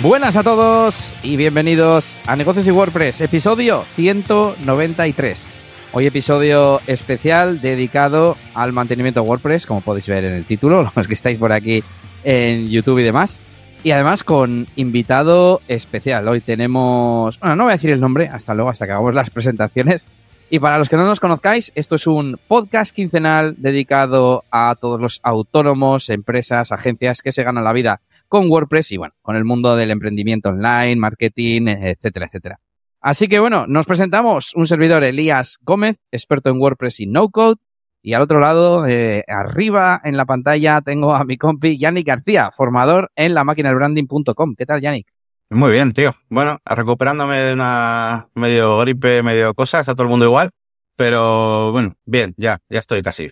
Buenas a todos y bienvenidos a Negocios y WordPress, episodio 193. Hoy episodio especial dedicado al mantenimiento WordPress, como podéis ver en el título, los que estáis por aquí en YouTube y demás. Y además con invitado especial. Hoy tenemos, bueno, no voy a decir el nombre, hasta luego, hasta que hagamos las presentaciones. Y para los que no nos conozcáis, esto es un podcast quincenal dedicado a todos los autónomos, empresas, agencias que se ganan la vida con WordPress y bueno, con el mundo del emprendimiento online, marketing, etcétera, etcétera. Así que bueno, nos presentamos un servidor Elías Gómez, experto en WordPress y no code. Y al otro lado, eh, arriba en la pantalla, tengo a mi compi Yannick García, formador en la branding.com. ¿Qué tal, Yannick? Muy bien, tío. Bueno, recuperándome de una medio gripe, medio cosa, está todo el mundo igual. Pero bueno, bien, ya, ya estoy casi.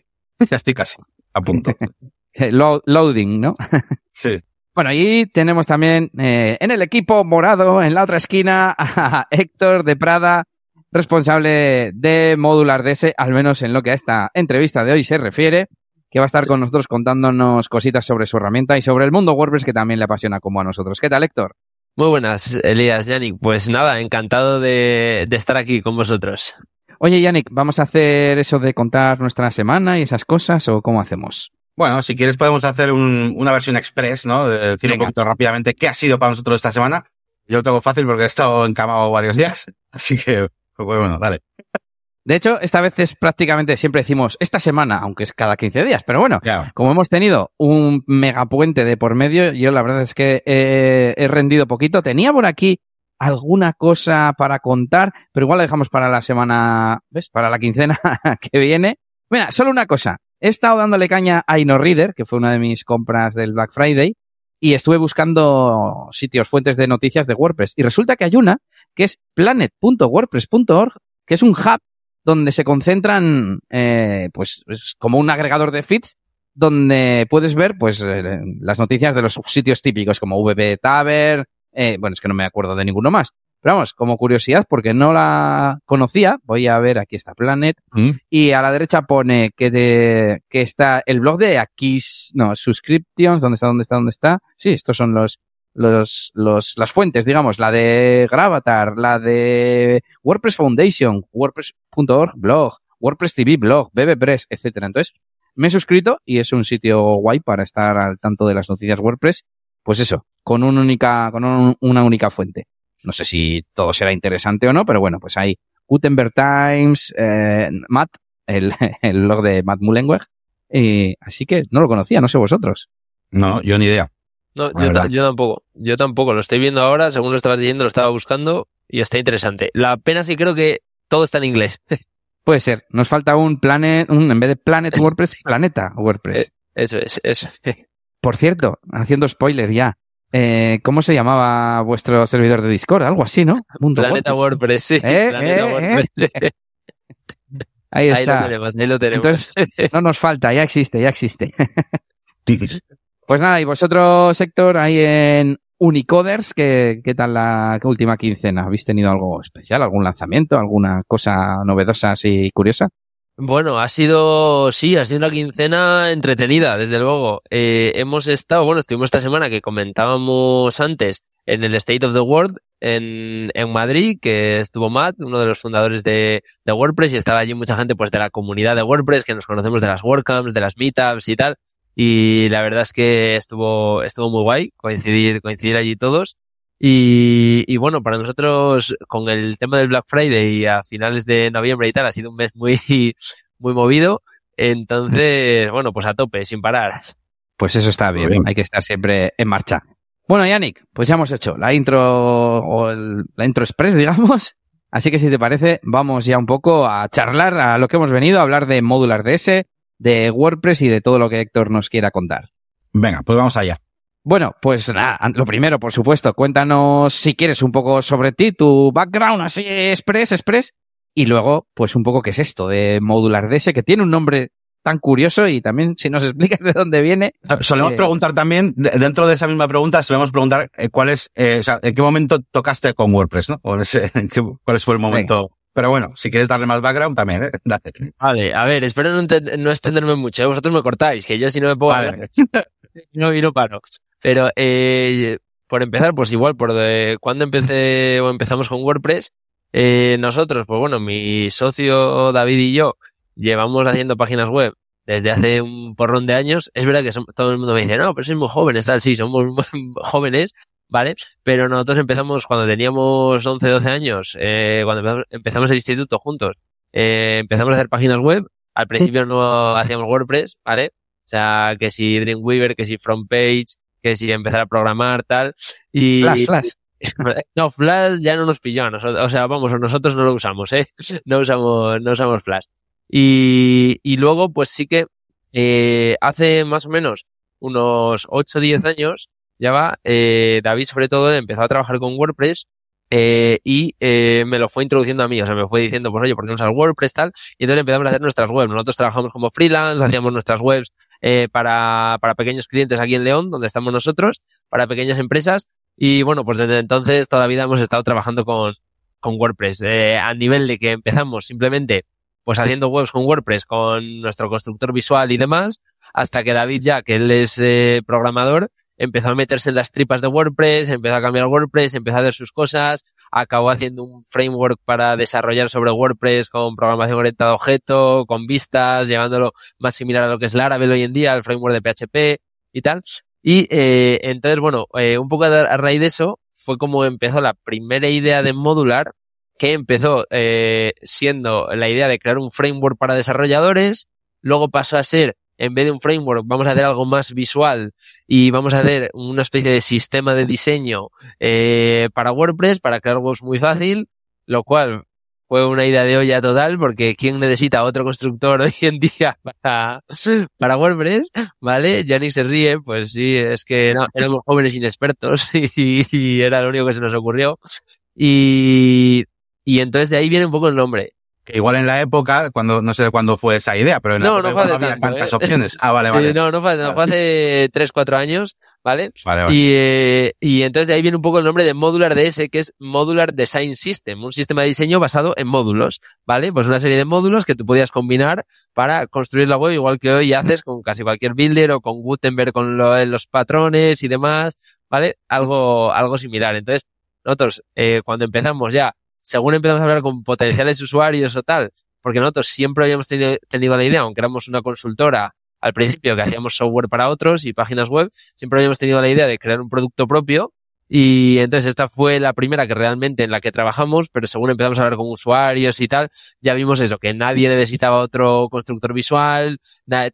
ya estoy casi a punto. loading, ¿no? sí. Bueno, y tenemos también eh, en el equipo morado, en la otra esquina, a Héctor de Prada, responsable de Modular DS, al menos en lo que a esta entrevista de hoy se refiere, que va a estar con nosotros contándonos cositas sobre su herramienta y sobre el mundo WordPress que también le apasiona como a nosotros. ¿Qué tal, Héctor? Muy buenas, Elías, Yannick. Pues nada, encantado de, estar aquí con vosotros. Oye, Yannick, ¿vamos a hacer eso de contar nuestra semana y esas cosas o cómo hacemos? Bueno, si quieres podemos hacer una versión express, ¿no? De decir un poquito rápidamente qué ha sido para nosotros esta semana. Yo lo tengo fácil porque he estado encamado varios días, así que, pues bueno, dale. De hecho, esta vez es prácticamente, siempre decimos esta semana, aunque es cada 15 días, pero bueno, como hemos tenido un megapuente de por medio, yo la verdad es que he, rendido poquito. Tenía por aquí alguna cosa para contar, pero igual la dejamos para la semana, ¿ves? Para la quincena que viene. Mira, solo una cosa. He estado dándole caña a InnoReader, que fue una de mis compras del Black Friday, y estuve buscando sitios, fuentes de noticias de WordPress. Y resulta que hay una que es planet.wordpress.org, que es un hub donde se concentran, eh, pues, como un agregador de feeds, donde puedes ver, pues, eh, las noticias de los sitios típicos como VB Taber, eh, bueno, es que no me acuerdo de ninguno más. Pero vamos, como curiosidad, porque no la conocía, voy a ver, aquí está Planet, mm. y a la derecha pone que, de, que está el blog de aquí, no, subscriptions, ¿dónde está, dónde está, dónde está? Sí, estos son los, los, los, las fuentes, digamos, la de Gravatar, la de WordPress Foundation, WordPress.org blog, WordPress TV blog, BBPress, etcétera. Entonces, me he suscrito y es un sitio guay para estar al tanto de las noticias WordPress. Pues eso, con una única, con una única fuente. No sé si todo será interesante o no, pero bueno, pues hay Gutenberg Times, eh, Matt, el, el blog de Matt Mullenweg. así que no lo conocía, no sé vosotros. No, yo ni idea. No, yo, tampoco. Yo tampoco. Lo estoy viendo ahora, según lo estabas diciendo, lo estaba buscando y está interesante. La pena sí creo que todo está en inglés. Puede ser. Nos falta un Planet, un, en vez de Planet WordPress, Planeta WordPress. Eh, eso es, eso. Por cierto, haciendo spoiler ya. Eh, ¿Cómo se llamaba vuestro servidor de Discord? Algo así, ¿no? Planeta WordPress, sí. ¿Eh? Planeta WordPress. Ahí está. Ahí lo tenemos, ahí lo tenemos. Entonces, no nos falta, ya existe, ya existe. Pues nada, y vosotros, sector, ahí en Unicoders, ¿qué, qué tal la última quincena? ¿Habéis tenido algo especial, algún lanzamiento, alguna cosa novedosa así curiosa? Bueno, ha sido, sí, ha sido una quincena entretenida, desde luego. Eh, hemos estado, bueno, estuvimos esta semana que comentábamos antes en el State of the World en, en Madrid, que estuvo Matt, uno de los fundadores de, de WordPress, y estaba allí mucha gente pues de la comunidad de WordPress, que nos conocemos de las WordCamps, de las Meetups y tal y la verdad es que estuvo, estuvo muy guay coincidir, coincidir allí todos. Y, y, bueno, para nosotros, con el tema del Black Friday a finales de noviembre y tal, ha sido un mes muy, muy movido. Entonces, bueno, pues a tope, sin parar. Pues eso está bien, hay que estar siempre en marcha. Bueno, Yannick, pues ya hemos hecho la intro o la intro express, digamos. Así que si te parece, vamos ya un poco a charlar a lo que hemos venido, a hablar de Modular DS, de WordPress y de todo lo que Héctor nos quiera contar. Venga, pues vamos allá. Bueno, pues nada, lo primero, por supuesto, cuéntanos si quieres un poco sobre ti, tu background así express, express, y luego, pues un poco qué es esto de Modular DS, que tiene un nombre tan curioso y también si nos explicas de dónde viene. Solemos eh, preguntar también, dentro de esa misma pregunta, solemos preguntar eh, cuál es, eh, o sea, en qué momento tocaste con WordPress, ¿no? ¿Cuál fue el momento? Pero bueno, si quieres darle más background también, ¿eh? Vale, a ver, espero no, no extenderme mucho. Vosotros me cortáis, que yo si no me puedo... Vale. no, y no paro. Pero, eh, por empezar, pues igual, por de cuando empecé o empezamos con WordPress, eh, nosotros, pues bueno, mi socio David y yo llevamos haciendo páginas web desde hace un porrón de años. Es verdad que todo el mundo me dice, no, pero sois muy jóvenes, tal, sí, somos jóvenes, ¿vale? Pero nosotros empezamos cuando teníamos 11, 12 años, eh, cuando empezamos, el instituto juntos, eh, empezamos a hacer páginas web. Al principio no hacíamos WordPress, ¿vale? O sea, que si Dreamweaver, que si FrontPage, que si empezar a programar, tal. Y, Flash, Flash. No, Flash ya no nos pilló a nosotros. O sea, vamos, nosotros no lo usamos, ¿eh? No usamos, no usamos Flash. Y, y luego, pues sí que eh, hace más o menos unos 8 o 10 años, ya va, eh, David sobre todo empezó a trabajar con WordPress eh, y eh, me lo fue introduciendo a mí, o sea, me fue diciendo, pues oye, ¿por qué no usas WordPress tal? Y entonces empezamos a hacer nuestras webs. Nosotros trabajamos como freelance, hacíamos nuestras webs eh, para, para pequeños clientes aquí en León, donde estamos nosotros, para pequeñas empresas. Y bueno, pues desde entonces toda la vida hemos estado trabajando con, con WordPress. Eh, a nivel de que empezamos simplemente pues haciendo webs con WordPress, con nuestro constructor visual y demás, hasta que David ya, que él es eh, programador, empezó a meterse en las tripas de WordPress, empezó a cambiar WordPress, empezó a hacer sus cosas, acabó haciendo un framework para desarrollar sobre WordPress con programación orientada a objeto, con vistas, llevándolo más similar a lo que es Laravel hoy en día, al framework de PHP y tal. Y eh, entonces, bueno, eh, un poco a raíz de eso fue como empezó la primera idea de modular, que empezó eh, siendo la idea de crear un framework para desarrolladores, luego pasó a ser, en vez de un framework, vamos a hacer algo más visual y vamos a hacer una especie de sistema de diseño eh, para WordPress, para crear webs muy fácil, lo cual fue una idea de olla total, porque ¿quién necesita otro constructor hoy en día para, para WordPress? ¿Vale? Yannick se ríe, pues sí, es que no, éramos jóvenes inexpertos y, y, era lo único que se nos ocurrió. Y, y entonces de ahí viene un poco el nombre. Que igual en la época, cuando no sé cuándo fue esa idea, pero en la no, época no, fue había tanto, tantas ¿eh? opciones. Ah, vale, vale. No, no fue, no fue hace 3, 4 años, ¿vale? Vale, vale. Y, eh, y entonces de ahí viene un poco el nombre de Modular DS, que es Modular Design System, un sistema de diseño basado en módulos, ¿vale? Pues una serie de módulos que tú podías combinar para construir la web, igual que hoy haces con casi cualquier builder o con Gutenberg con lo- los patrones y demás, ¿vale? Algo, algo similar. Entonces, nosotros, eh, cuando empezamos ya, según empezamos a hablar con potenciales usuarios o tal, porque nosotros siempre habíamos tenido, tenido la idea, aunque éramos una consultora al principio que hacíamos software para otros y páginas web, siempre habíamos tenido la idea de crear un producto propio y entonces esta fue la primera que realmente en la que trabajamos, pero según empezamos a hablar con usuarios y tal, ya vimos eso, que nadie necesitaba otro constructor visual,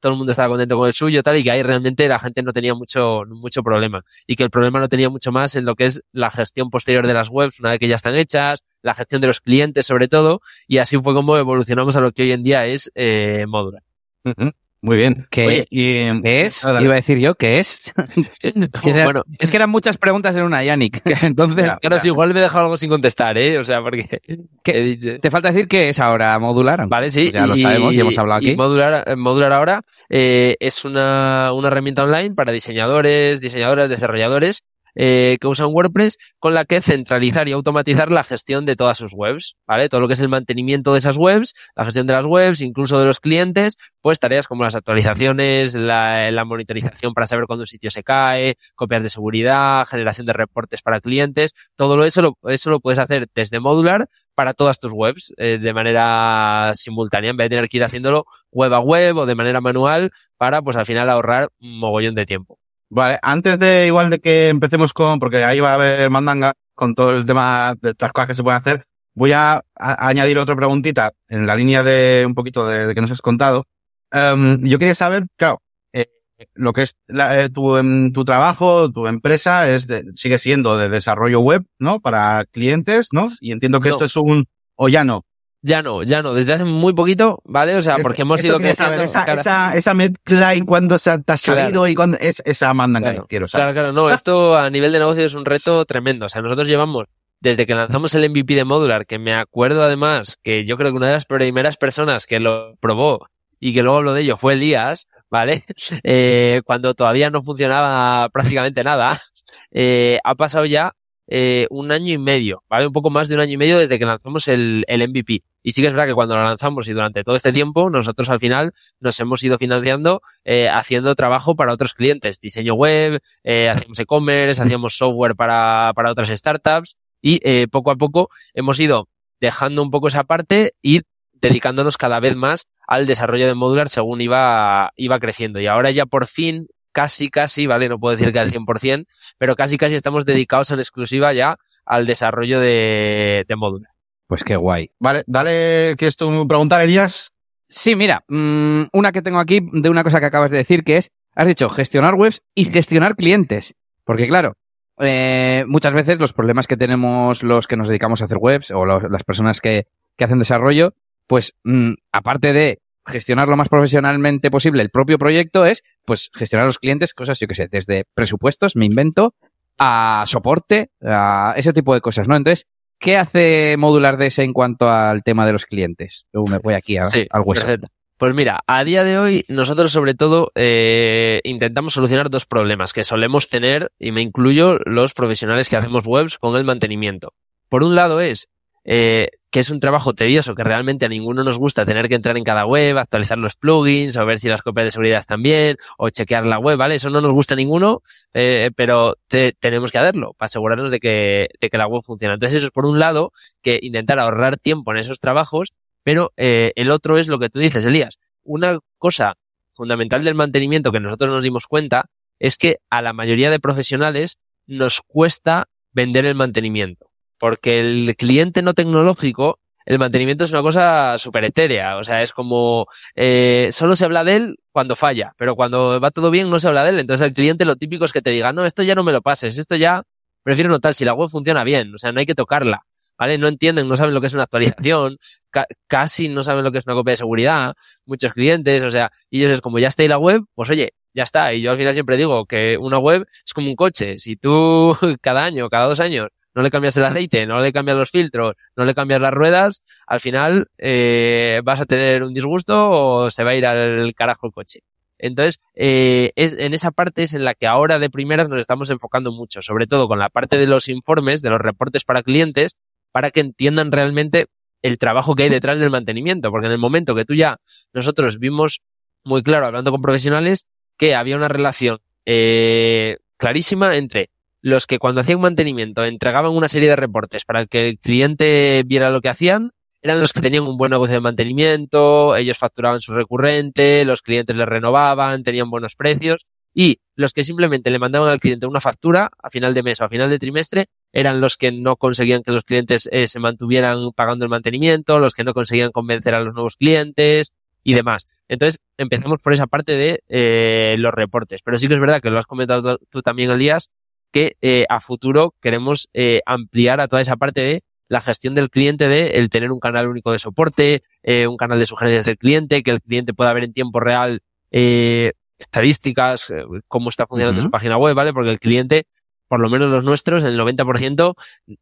todo el mundo estaba contento con el suyo tal y que ahí realmente la gente no tenía mucho, mucho problema y que el problema no tenía mucho más en lo que es la gestión posterior de las webs una vez que ya están hechas, la gestión de los clientes sobre todo y así fue como evolucionamos a lo que hoy en día es eh, Modular. Ujú. Muy bien. ¿Qué- Oye, y, ¿Qué es? Ah. Iba a decir yo, ¿qué es? Bueno, Es que eran muchas preguntas en una, Yannick. Entonces, Ya. Claro, igual me he dejado algo sin contestar, ¿eh? O sea, porque... ¿Qué? te falta decir que es ahora modular. Vale, sí. Ya lo sabemos y hemos hablado y aquí. Modular, eh, Modular ahora eh, es una, una herramienta online para diseñadores, diseñadoras, desarrolladores eh, que usan WordPress con la que centralizar y automatizar la gestión de todas sus webs, ¿vale? Todo lo que es el mantenimiento de esas webs, la gestión de las webs, incluso de los clientes, pues tareas como las actualizaciones, la, la monitorización para saber cuándo un sitio se cae, copias de seguridad, generación de reportes para clientes, todo eso lo, eso lo puedes hacer desde Modular para todas tus webs eh, de manera simultánea, en vez de tener que ir haciéndolo web a web o de manera manual para, pues al final ahorrar un mogollón de tiempo. Vale, antes de igual de que empecemos con, porque ahí va a haber mandanga con todo el tema de las cosas que se pueden hacer, voy a, a- añadir otra preguntita en la línea de un poquito de, de que nos has contado. Em, yo quería saber, claro, eh, lo que es la- eh, tu, em, tu trabajo, tu empresa es de- sigue siendo de desarrollo web, ¿no? Para clientes, ¿no? Y entiendo que No. esto es un, o ya no. Ya no, ya no, desde hace muy poquito, ¿vale? O sea, porque hemos Eso ido saber, creciendo. esa, claro. esa, esa y cuando se te has Claro. salido y cuando es esa mandanga Claro, que quiero saber. Claro, claro, no, esto a nivel de negocio es un reto tremendo. O sea, nosotros llevamos, desde que lanzamos el MVP de Modular, que me acuerdo además que yo creo que una de las primeras personas que lo probó y que luego habló de ello fue Elías, ¿vale? Eh, cuando todavía no funcionaba prácticamente nada, eh, ha pasado ya eh, un año y medio, ¿vale? Un poco más de un año y medio desde que lanzamos el, el MVP. Y sí que es verdad que cuando lo lanzamos y durante todo este tiempo, nosotros al final nos hemos ido financiando eh, haciendo trabajo para otros clientes, diseño web, eh, hacíamos e-commerce, hacíamos software para, para otras startups y poco a poco hemos ido dejando un poco esa parte y dedicándonos cada vez más al desarrollo de modular según iba, iba creciendo. Y ahora ya por fin casi, casi, ¿vale? No puedo decir que al 100%, pero casi, casi estamos dedicados en exclusiva ya al desarrollo de, de Modular. Pues qué guay. Vale, dale, ¿quieres tú preguntar, Elías? Sí, mira, mmm, una que tengo aquí de una cosa que acabas de decir que es, has dicho gestionar webs y gestionar clientes. Porque claro, eh, muchas veces los problemas que tenemos los que nos dedicamos a hacer webs o los, las personas que, que, hacen desarrollo, pues mmm, aparte de gestionar lo más profesionalmente posible el propio proyecto es, pues, gestionar los clientes, cosas, yo que sé, desde presupuestos, me invento, a soporte, a ese tipo de cosas, ¿no? Entonces, ¿qué hace Modular DS en cuanto al tema de los clientes? Yo me voy aquí a, sí, al hueso. Perfecto. Pues mira, a día de hoy nosotros sobre todo eh, intentamos solucionar dos problemas que solemos tener, y me incluyo los profesionales que hacemos webs con el mantenimiento. Por un lado es eh, que es un trabajo tedioso, que realmente a ninguno nos gusta tener que entrar en cada web, actualizar los plugins, o ver si las copias de seguridad están bien, o chequear la web, ¿vale? Eso no nos gusta a ninguno, eh, pero te, tenemos que hacerlo para asegurarnos de que, de que la web funciona. Entonces eso es por un lado, que intentar ahorrar tiempo en esos trabajos, pero eh, el otro es lo que tú dices, Elías. Una cosa fundamental del mantenimiento que nosotros nos dimos cuenta es que a la mayoría de profesionales nos cuesta vender el mantenimiento porque el cliente no tecnológico, el mantenimiento es una cosa súper etérea, o sea, es como, eh, solo se habla de él cuando falla, pero cuando va todo bien no se habla de él, entonces el cliente lo típico es que te diga, no, esto ya no me lo pases, esto ya prefiero no tal, si la web funciona bien, o sea, no hay que tocarla. ¿Vale? No entienden, no saben lo que es una actualización, ca casi no saben lo que es una copia de seguridad, muchos clientes, o sea, y ellos es como ya está ahí la web, pues oye, ya está. Y yo al final siempre digo que una web es como un coche. Si tú cada año, cada dos años, no le cambias el aceite, no le cambias los filtros, no le cambias las ruedas, al final eh, vas a tener un disgusto o se va a ir al carajo el coche. Entonces, eh, es, en esa parte es en la que ahora de primeras nos estamos enfocando mucho, sobre todo con la parte de los informes, de los reportes para clientes, para que entiendan realmente el trabajo que hay detrás del mantenimiento, porque en el momento que tú ya, nosotros vimos muy claro, hablando con profesionales, que había una relación eh, clarísima entre los que cuando hacían mantenimiento entregaban una serie de reportes para que el cliente viera lo que hacían, eran los que tenían un buen negocio de mantenimiento, ellos facturaban su recurrente, los clientes les renovaban, tenían buenos precios, y los que simplemente le mandaban al cliente una factura a final de mes o a final de trimestre eran los que no conseguían que los clientes eh, se mantuvieran pagando el mantenimiento, los que no conseguían convencer a los nuevos clientes y demás. Entonces empezamos por esa parte de eh, los reportes. Pero sí que es verdad que lo has comentado tú también, Elías, que eh, a futuro queremos eh, ampliar a toda esa parte de la gestión del cliente de el tener un canal único de soporte, eh, un canal de sugerencias del cliente, que el cliente pueda ver en tiempo real eh, estadísticas, eh, cómo está funcionando uh -huh. su página web, ¿vale? Porque el cliente, por lo menos los nuestros, el 90%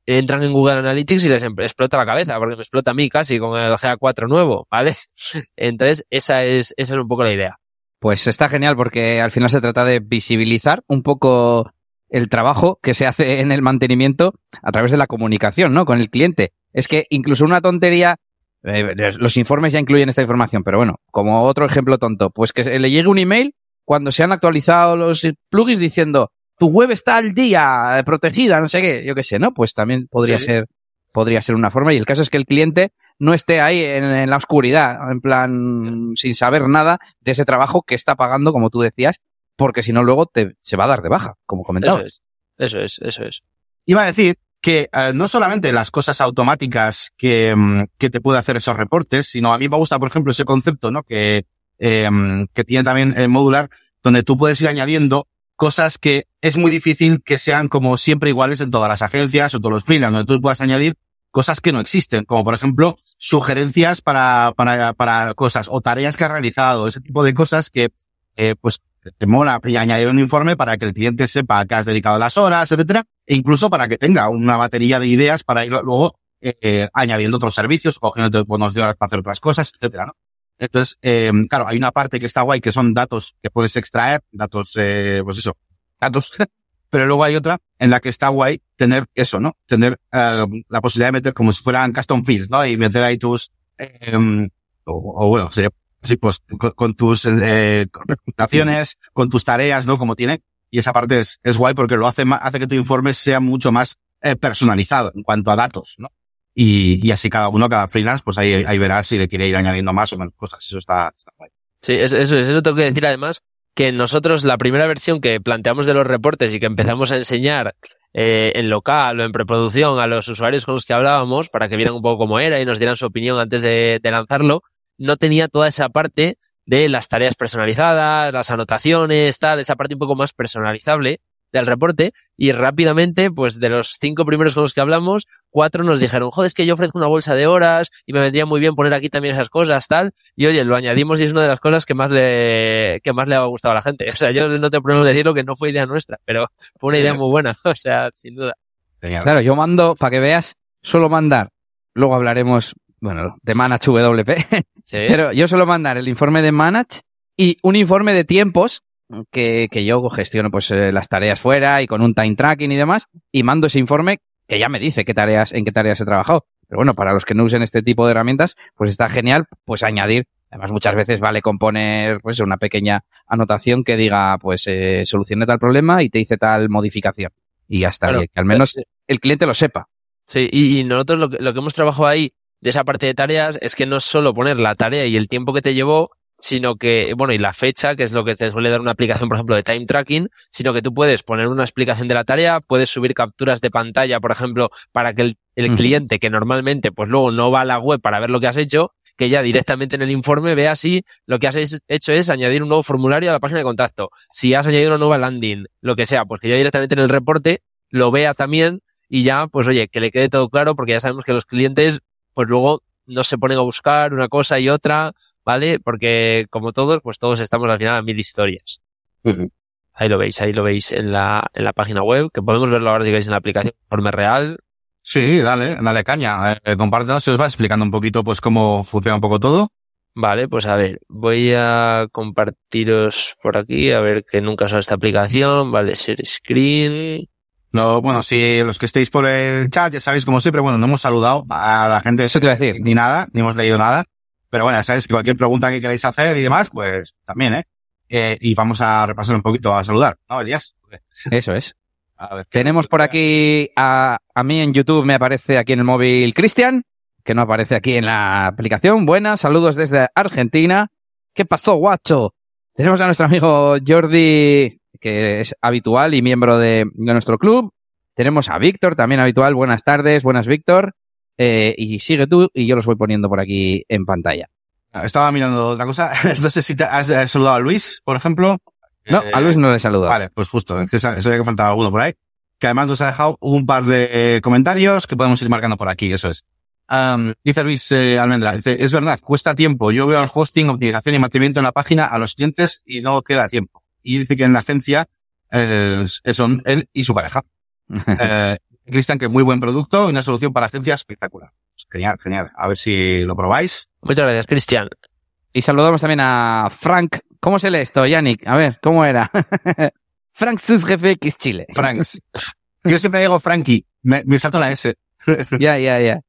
entran en Google Analytics y les explota la cabeza, porque me explota a mí casi con el GA4 nuevo, ¿vale? Entonces, esa es, esa es un poco la idea. Pues está genial porque al final se trata de visibilizar un poco el trabajo que se hace en el mantenimiento a través de la comunicación, ¿no? Con el cliente. Es que incluso una tontería, eh, los informes ya incluyen esta información, pero bueno, como otro ejemplo tonto, pues que le llegue un email cuando se han actualizado los plugins diciendo tu web está al día, protegida, no sé qué, yo qué sé, ¿no? Pues también podría sí. ser, podría ser una forma. Y el caso es que el cliente no esté ahí en, en la oscuridad, en plan, sin saber nada de ese trabajo que está pagando, como tú decías, porque si no luego te, se va a dar de baja, como comentabas. Eso es, eso es, eso es. Iba a decir que eh, no solamente las cosas automáticas que, que te puede hacer esos reportes, sino a mí me gusta, por ejemplo, ese concepto, ¿no? Que, eh, que tiene también el modular, donde tú puedes ir añadiendo cosas que es muy difícil que sean como siempre iguales en todas las agencias o todos los freelance, donde tú puedas añadir cosas que no existen, como por ejemplo sugerencias para, para, para cosas o tareas que has realizado, ese tipo de cosas que, eh, pues, te mola añadir un informe para que el cliente sepa que has dedicado las horas, etcétera, e incluso para que tenga una batería de ideas para ir luego eh, eh, añadiendo otros servicios, cogiendo bonos de horas para hacer otras cosas, etcétera, ¿no? Entonces, eh, claro, hay una parte que está guay que son datos que puedes extraer, datos, eh, pues eso, datos pero luego hay otra en la que está guay tener eso, ¿no? Tener eh, la posibilidad de meter como si fueran custom fields, ¿no? Y meter ahí tus, eh, o, bueno, sería así, pues, con, tus eh, con tus tareas, ¿no? Como tiene. Y esa parte es, es guay porque lo hace, hace que tu informe sea mucho más eh, personalizado en cuanto a datos, ¿no? Y, y así cada uno, cada freelance, pues ahí, ahí verá si le quiere ir añadiendo más o menos cosas. Eso está, está guay. Sí, eso, eso, eso tengo que decir además que nosotros la primera versión que planteamos de los reportes y que empezamos a enseñar eh, en local o en preproducción a los usuarios con los que hablábamos para que vieran un poco cómo era y nos dieran su opinión antes de, de lanzarlo, no tenía toda esa parte de las tareas personalizadas, las anotaciones, tal, esa parte un poco más personalizable del reporte y rápidamente, pues de los cinco primeros con los que hablamos, cuatro nos dijeron, joder, es que yo ofrezco una bolsa de horas y me vendría muy bien poner aquí también esas cosas, tal. Y oye, lo añadimos y es una de las cosas que más le, que más le ha gustado a la gente. O sea, yo no te puedo decirlo que no fue idea nuestra, pero fue una idea muy buena, o sea, sin duda. Claro, yo mando, para que veas, suelo mandar, luego hablaremos, bueno, de Manage WP, pero yo suelo mandar el informe de Manage y un informe de tiempos que, que yo gestiono pues eh, las tareas fuera y con un time tracking y demás y mando ese informe que ya me dice qué tareas, en qué tareas he trabajado. Pero bueno, para los que no usen este tipo de herramientas, pues está genial, pues añadir. Además, muchas veces vale componer, pues, una pequeña anotación que diga, pues, eh, solucione tal problema y te dice tal modificación. Y ya está, que al menos el cliente lo sepa. Sí, y, nosotros lo que, lo que hemos trabajado ahí de esa parte de tareas es que no es solo poner la tarea y el tiempo que te llevó, sino que, bueno, y la fecha, que es lo que te suele dar una aplicación, por ejemplo, de time tracking, sino que tú puedes poner una explicación de la tarea, puedes subir capturas de pantalla, por ejemplo, para que el, cliente, que normalmente, pues luego no va a la web para ver lo que has hecho, que ya directamente en el informe vea si lo que has hecho es añadir un nuevo formulario a la página de contacto. Si has añadido una nueva landing, lo que sea, pues que ya directamente en el reporte lo vea también y ya, pues oye, que le quede todo claro, porque ya sabemos que los clientes, pues luego no se ponen a buscar una cosa y otra, ¿vale? Porque como todos, pues todos estamos al final a mil historias. Ahí lo veis, ahí lo veis en la, en la página web, que podemos verlo ahora si veis en la aplicación informe real. Sí, dale, dale caña. Eh, compártenos si os va explicando un poquito pues cómo funciona un poco todo. Vale, pues a ver, voy a compartiros por aquí, a ver que nunca usado esta aplicación, vale, share screen. No, bueno, si los que estéis por el chat, ya sabéis, como siempre, bueno, no hemos saludado a la gente. Eso te iba a decir. Ni nada, ni hemos leído nada. Pero bueno, ya sabéis que cualquier pregunta que queráis hacer y demás, pues también, ¿eh? eh y vamos a repasar un poquito a saludar, ¿no, Elías? Eso es. A ver, Tenemos por aquí a, a mí en YouTube, me aparece aquí en el móvil Cristian, que no aparece aquí en la aplicación. Buenas, saludos desde Argentina. ¿Qué pasó, guacho? Tenemos a nuestro amigo Jordi que es habitual y miembro de, nuestro club. Tenemos a Víctor, también habitual. Buenas tardes, buenas Víctor. Eh, y sigue tú y yo los voy poniendo por aquí en pantalla. Ah, estaba mirando otra cosa. No sé si te has saludado a Luis, por ejemplo. No, a Luis no le he saludado. Vale, pues justo. Es que sabía que faltaba alguno por ahí. Que además nos ha dejado un par de comentarios que podemos ir marcando por aquí. Eso es. dice Luis eh, Almendra, dice, es verdad, cuesta tiempo. Yo veo el hosting, optimización y mantenimiento en la página a los clientes y no queda tiempo y dice que en la agencia eh, son él y su pareja. eh, Cristian, que muy buen producto y una solución para agencias espectacular. Pues genial, genial. A ver si lo probáis. Muchas gracias, Cristian. Y saludamos también a Frank. ¿Cómo se lee esto, Yannick? A ver, ¿cómo era? Frank sus jefe X Chile. Franks. Yo siempre digo Frankie. Me, me salto la S. Ya, ya, ya.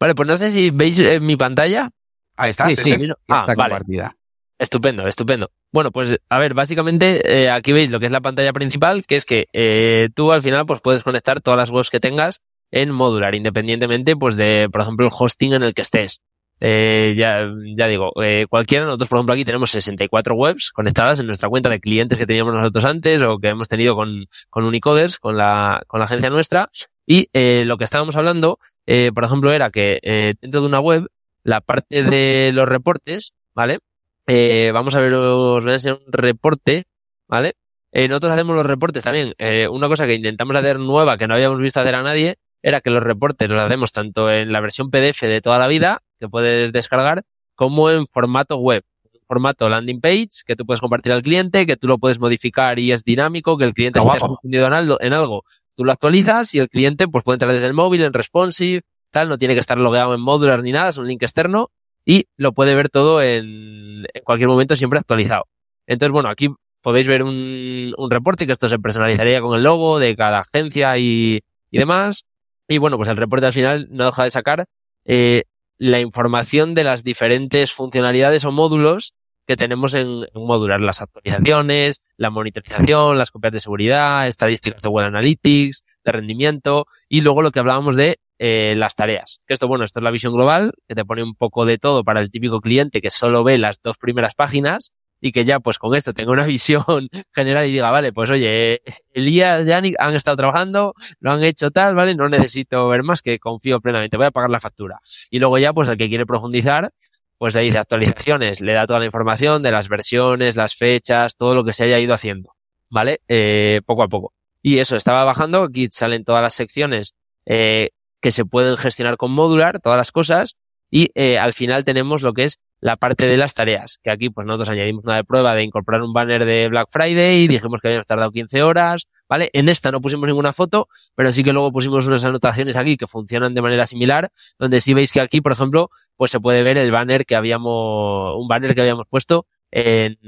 Vale, pues no sé si veis mi pantalla. Ahí está. Sí, sí, sí. Ah, está compartida. Estupendo, estupendo. Bueno, pues a ver, básicamente eh, aquí veis lo que es la pantalla principal, que es que eh, tú al final pues puedes conectar todas las webs que tengas en modular, independientemente pues de, por ejemplo, el hosting en el que estés. Eh, ya, ya digo, eh, cualquiera, nosotros por ejemplo aquí tenemos 64 webs conectadas en nuestra cuenta de clientes que teníamos nosotros antes o que hemos tenido con, con Unicoders, con la, con la agencia nuestra. Y eh, lo que estábamos hablando, eh, por ejemplo, era que eh, dentro de una web, la parte de los reportes, ¿vale? Eh, vamos a ver, os voy a enseñar un reporte, ¿vale? Eh, nosotros hacemos los reportes también. Eh, una cosa que intentamos hacer nueva, que no habíamos visto hacer a nadie, era que los reportes los hacemos tanto en la versión PDF de toda la vida, que puedes descargar, como en formato web. Formato landing page, que tú puedes compartir al cliente, que tú lo puedes modificar y es dinámico, que el cliente si te confundido en algo, en algo, tú lo actualizas y el cliente pues puede entrar desde el móvil, en responsive, tal, no tiene que estar logueado en Modular ni nada, es un link externo y lo puede ver todo en, en cualquier momento siempre actualizado. Entonces, bueno, aquí podéis ver un, un reporte que esto se personalizaría con el logo de cada agencia y, y demás. Y bueno, pues el reporte al final no deja de sacar eh, la información de las diferentes funcionalidades o módulos que tenemos en, en, modular las actualizaciones, la monitorización, las copias de seguridad, estadísticas de web analytics, de rendimiento y luego lo que hablábamos de eh, las tareas. Que esto, bueno, esto es la visión global, que te pone un poco de todo para el típico cliente que solo ve las dos primeras páginas y que ya pues con esto tenga una visión general y diga, vale, pues oye, Elías, Yannick han estado trabajando, lo han hecho tal, vale, no necesito ver más que confío plenamente, voy a pagar la factura. Y luego ya pues el que quiere profundizar, pues le dice actualizaciones, le da toda la información de las versiones, las fechas, todo lo que se haya ido haciendo, ¿vale? Eh, poco a poco. Y eso, estaba bajando, aquí salen todas las secciones eh, que se pueden gestionar con modular, todas las cosas, y eh, al final tenemos lo que es la parte de las tareas, que aquí pues nosotros añadimos una de prueba de incorporar un banner de Black Friday, dijimos que habíamos tardado 15 horas, ¿vale? En esta no pusimos ninguna foto, pero sí que luego pusimos unas anotaciones aquí que funcionan de manera similar, donde sí veis que aquí, por ejemplo, pues se puede ver el banner que habíamos, un banner que habíamos puesto en,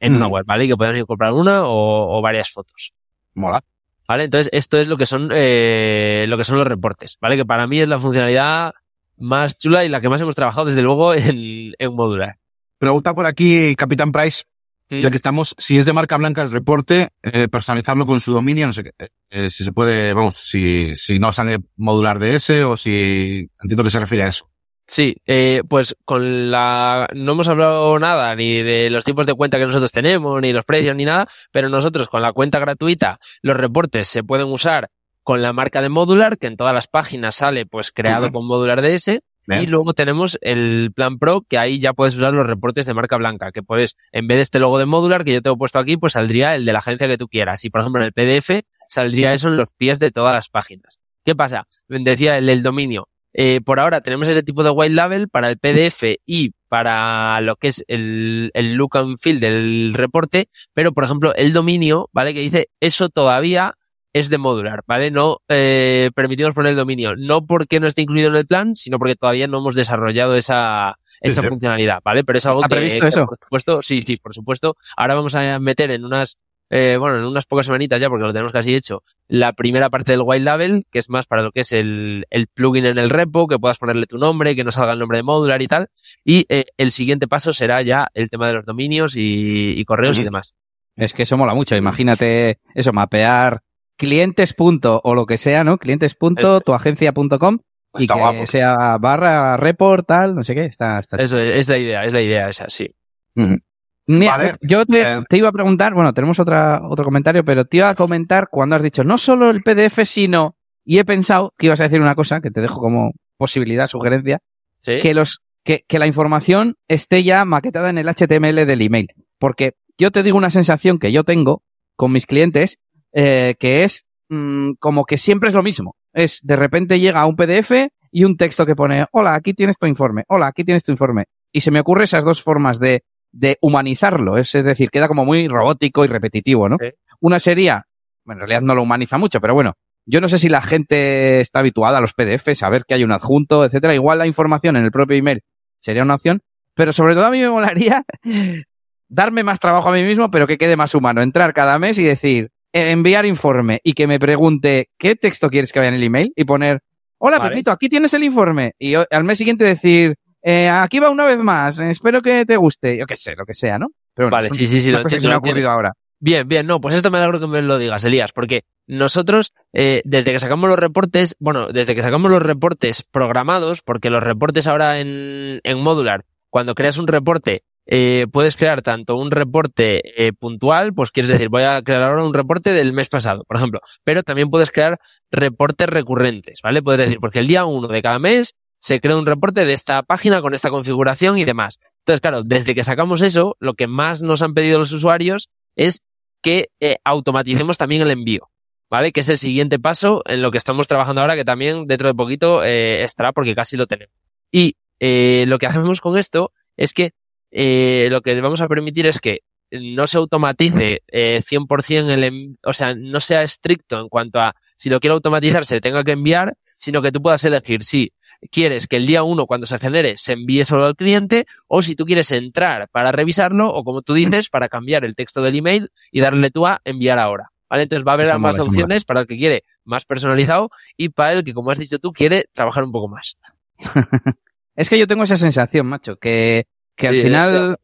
en una web, ¿vale? Y que podemos incorporar una o, o varias fotos. Mola. ¿Vale? Entonces, esto es lo que son, eh, lo que son los reportes, ¿vale? Que para mí es la funcionalidad más chula y la que más hemos trabajado desde luego en, en modular. Pregunta por aquí, Capitán Price, sí. ya que estamos, si es de marca blanca el reporte, eh, personalizarlo con su dominio, no sé qué, eh, si se puede, vamos, si, si no sale modular de ese o si entiendo que se refiere a eso. Sí, eh, pues con la no hemos hablado nada ni de los tipos de cuenta que nosotros tenemos, ni los precios, ni nada, pero nosotros con la cuenta gratuita los reportes se pueden usar con la marca de Modular, que en todas las páginas sale pues creado uh -huh. con Modular DS. Bien. Y luego tenemos el plan Pro, que ahí ya puedes usar los reportes de marca blanca, que puedes, en vez de este logo de Modular que yo te he puesto aquí, pues saldría el de la agencia que tú quieras. Y por ejemplo en el PDF saldría eso en los pies de todas las páginas. ¿Qué pasa? Decía el del dominio. Eh, por ahora tenemos ese tipo de white label para el PDF y para lo que es el, el look and feel del reporte, pero por ejemplo el dominio, ¿vale? Que dice eso todavía es de modular, ¿vale? No eh, permitimos poner el dominio, no porque no esté incluido en el plan, sino porque todavía no hemos desarrollado esa, esa sí, funcionalidad, ¿vale? Pero es algo ¿Ha que, previsto que, eso? por supuesto, sí, sí, por supuesto. Ahora vamos a meter en unas eh, bueno, en unas pocas semanitas ya, porque lo tenemos casi hecho, la primera parte del white label, que es más para lo que es el, el plugin en el repo, que puedas ponerle tu nombre, que no salga el nombre de modular y tal. Y eh, el siguiente paso será ya el tema de los dominios y, y correos y demás. Es que eso mola mucho. Imagínate eso, mapear clientes. Punto, o lo que sea, ¿no? Clientes. Punto, tu agencia.com y que guapo. sea barra report, tal, no sé qué. Está, está Eso es, es la idea, es la idea esa, sí. Uh -huh. Mira, vale. yo te, eh. te, iba a preguntar, bueno, tenemos otra, otro comentario, pero te iba a comentar cuando has dicho no solo el PDF, sino, y he pensado que ibas a decir una cosa que te dejo como posibilidad, sugerencia, ¿Sí? que los, que, que la información esté ya maquetada en el HTML del email. Porque yo te digo una sensación que yo tengo con mis clientes, eh, que es mmm, como que siempre es lo mismo. Es, de repente llega un PDF y un texto que pone, hola, aquí tienes tu informe, hola, aquí tienes tu informe. Y se me ocurre esas dos formas de de humanizarlo, es decir, queda como muy robótico y repetitivo, ¿no? Una sería, bueno, en realidad no lo humaniza mucho, pero bueno, yo no sé si la gente está habituada a los PDFs, a ver que hay un adjunto, etcétera. Igual la información en el propio email sería una opción, pero sobre todo a mí me molaría darme más trabajo a mí mismo, pero que quede más humano. Entrar cada mes y decir, enviar informe y que me pregunte qué texto quieres que vaya en el email y poner, hola vale. Pepito, aquí tienes el informe. Y al mes siguiente decir, eh, aquí va una vez más, espero que te guste, yo qué sé, lo que sea, ¿no? Pero bueno, vale, sí, sí, sí, lo entiendo, que se me ha ocurrido ahora. Bien, bien, no, pues esto me alegro que me lo digas, Elías, porque nosotros, eh, desde que sacamos los reportes, bueno, desde que sacamos los reportes programados, porque los reportes ahora en, en Modular, cuando creas un reporte, eh, puedes crear tanto un reporte eh, puntual, pues quieres decir, voy a crear ahora un reporte del mes pasado, por ejemplo, pero también puedes crear reportes recurrentes, ¿vale? Puedes decir, porque el día uno de cada mes se crea un reporte de esta página con esta configuración y demás. Entonces, claro, desde que sacamos eso, lo que más nos han pedido los usuarios es que eh, automaticemos también el envío, ¿vale? Que es el siguiente paso en lo que estamos trabajando ahora, que también dentro de poquito eh, estará porque casi lo tenemos. Y eh, lo que hacemos con esto es que eh, lo que vamos a permitir es que no se automatice eh, 100% el, o sea, no sea estricto en cuanto a si lo quiero automatizar se tenga que enviar, sino que tú puedas elegir si quieres que el día uno cuando se genere se envíe solo al cliente o si tú quieres entrar para revisarlo o como tú dices para cambiar el texto del email y darle tú a enviar ahora. ¿Vale? Entonces va a haber más opciones para el que quiere más personalizado y para el que, como has dicho tú, quiere trabajar un poco más. es que yo tengo esa sensación, macho, que, que al final,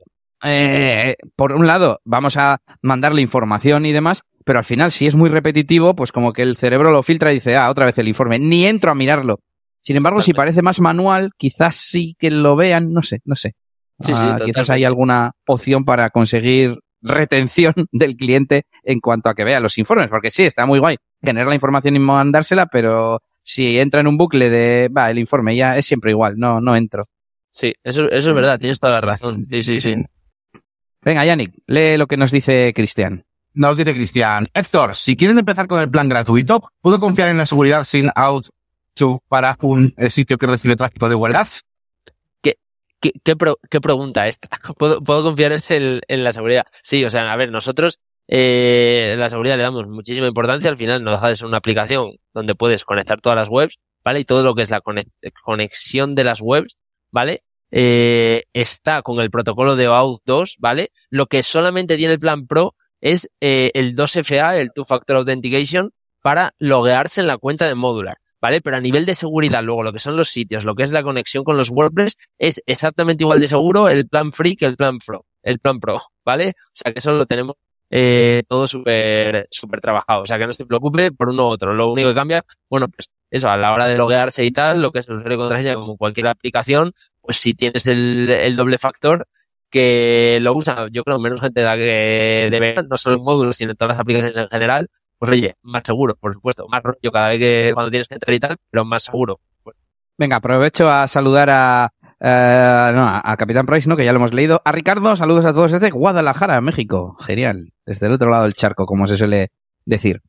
eh, por un lado, vamos a mandarle información y demás, pero al final, si es muy repetitivo, pues como que el cerebro lo filtra y dice, ah, otra vez el informe, ni entro a mirarlo. Sin embargo, si parece más manual, quizás sí que lo vean, no sé, no sé. Sí, sí, ah, quizás hay alguna opción para conseguir retención del cliente en cuanto a que vea los informes, porque sí, está muy guay tener la información y mandársela, pero si entra en un bucle de, va, el informe ya es siempre igual, no, no entro. Sí, eso, eso es verdad, tienes toda la razón. Sí, sí, sí. Venga, Yannick, lee lo que nos dice Cristian. Nos dice Cristian. Héctor, si quieren empezar con el plan gratuito, ¿puedo confiar en la seguridad sin out para un sitio que recibe tráfico de huelgas? ¿Qué, qué, qué, pregunta esta? ¿Puedo, ¿Puedo confiar en, en, la seguridad? Sí, o sea, a ver, nosotros eh, la seguridad le damos muchísima importancia. Al final no deja de ser una aplicación donde puedes conectar todas las webs, ¿vale? Y todo lo que es la conexión de las webs, ¿vale? Eh, está con el protocolo de OAuth 2, ¿vale? Lo que solamente tiene el plan Pro es eh, el 2FA, el Two Factor Authentication, para loguearse en la cuenta de Modular. ¿Vale? Pero a nivel de seguridad, luego lo que son los sitios, lo que es la conexión con los WordPress, es exactamente igual de seguro el plan free que el plan pro, el plan pro, ¿vale? O sea que eso lo tenemos eh, todo súper súper trabajado. O sea que no se preocupe por uno u otro. Lo único que cambia, bueno, pues eso, a la hora de loguearse y tal, lo que es el usuario de contraseña, como cualquier aplicación, pues si tienes el, el doble factor, que lo usa, yo creo, menos gente de la que debe, no solo en módulos, sino en todas las aplicaciones en general, pues oye, más seguro, por supuesto, más rollo cada vez que cuando tienes que entrar y tal, pero más seguro. Venga, aprovecho a saludar a, eh, no, a Capitán Price, ¿no? Que ya lo hemos leído. A Ricardo, saludos a todos desde Guadalajara, México. Genial. Desde el otro lado del charco, como se suele decir.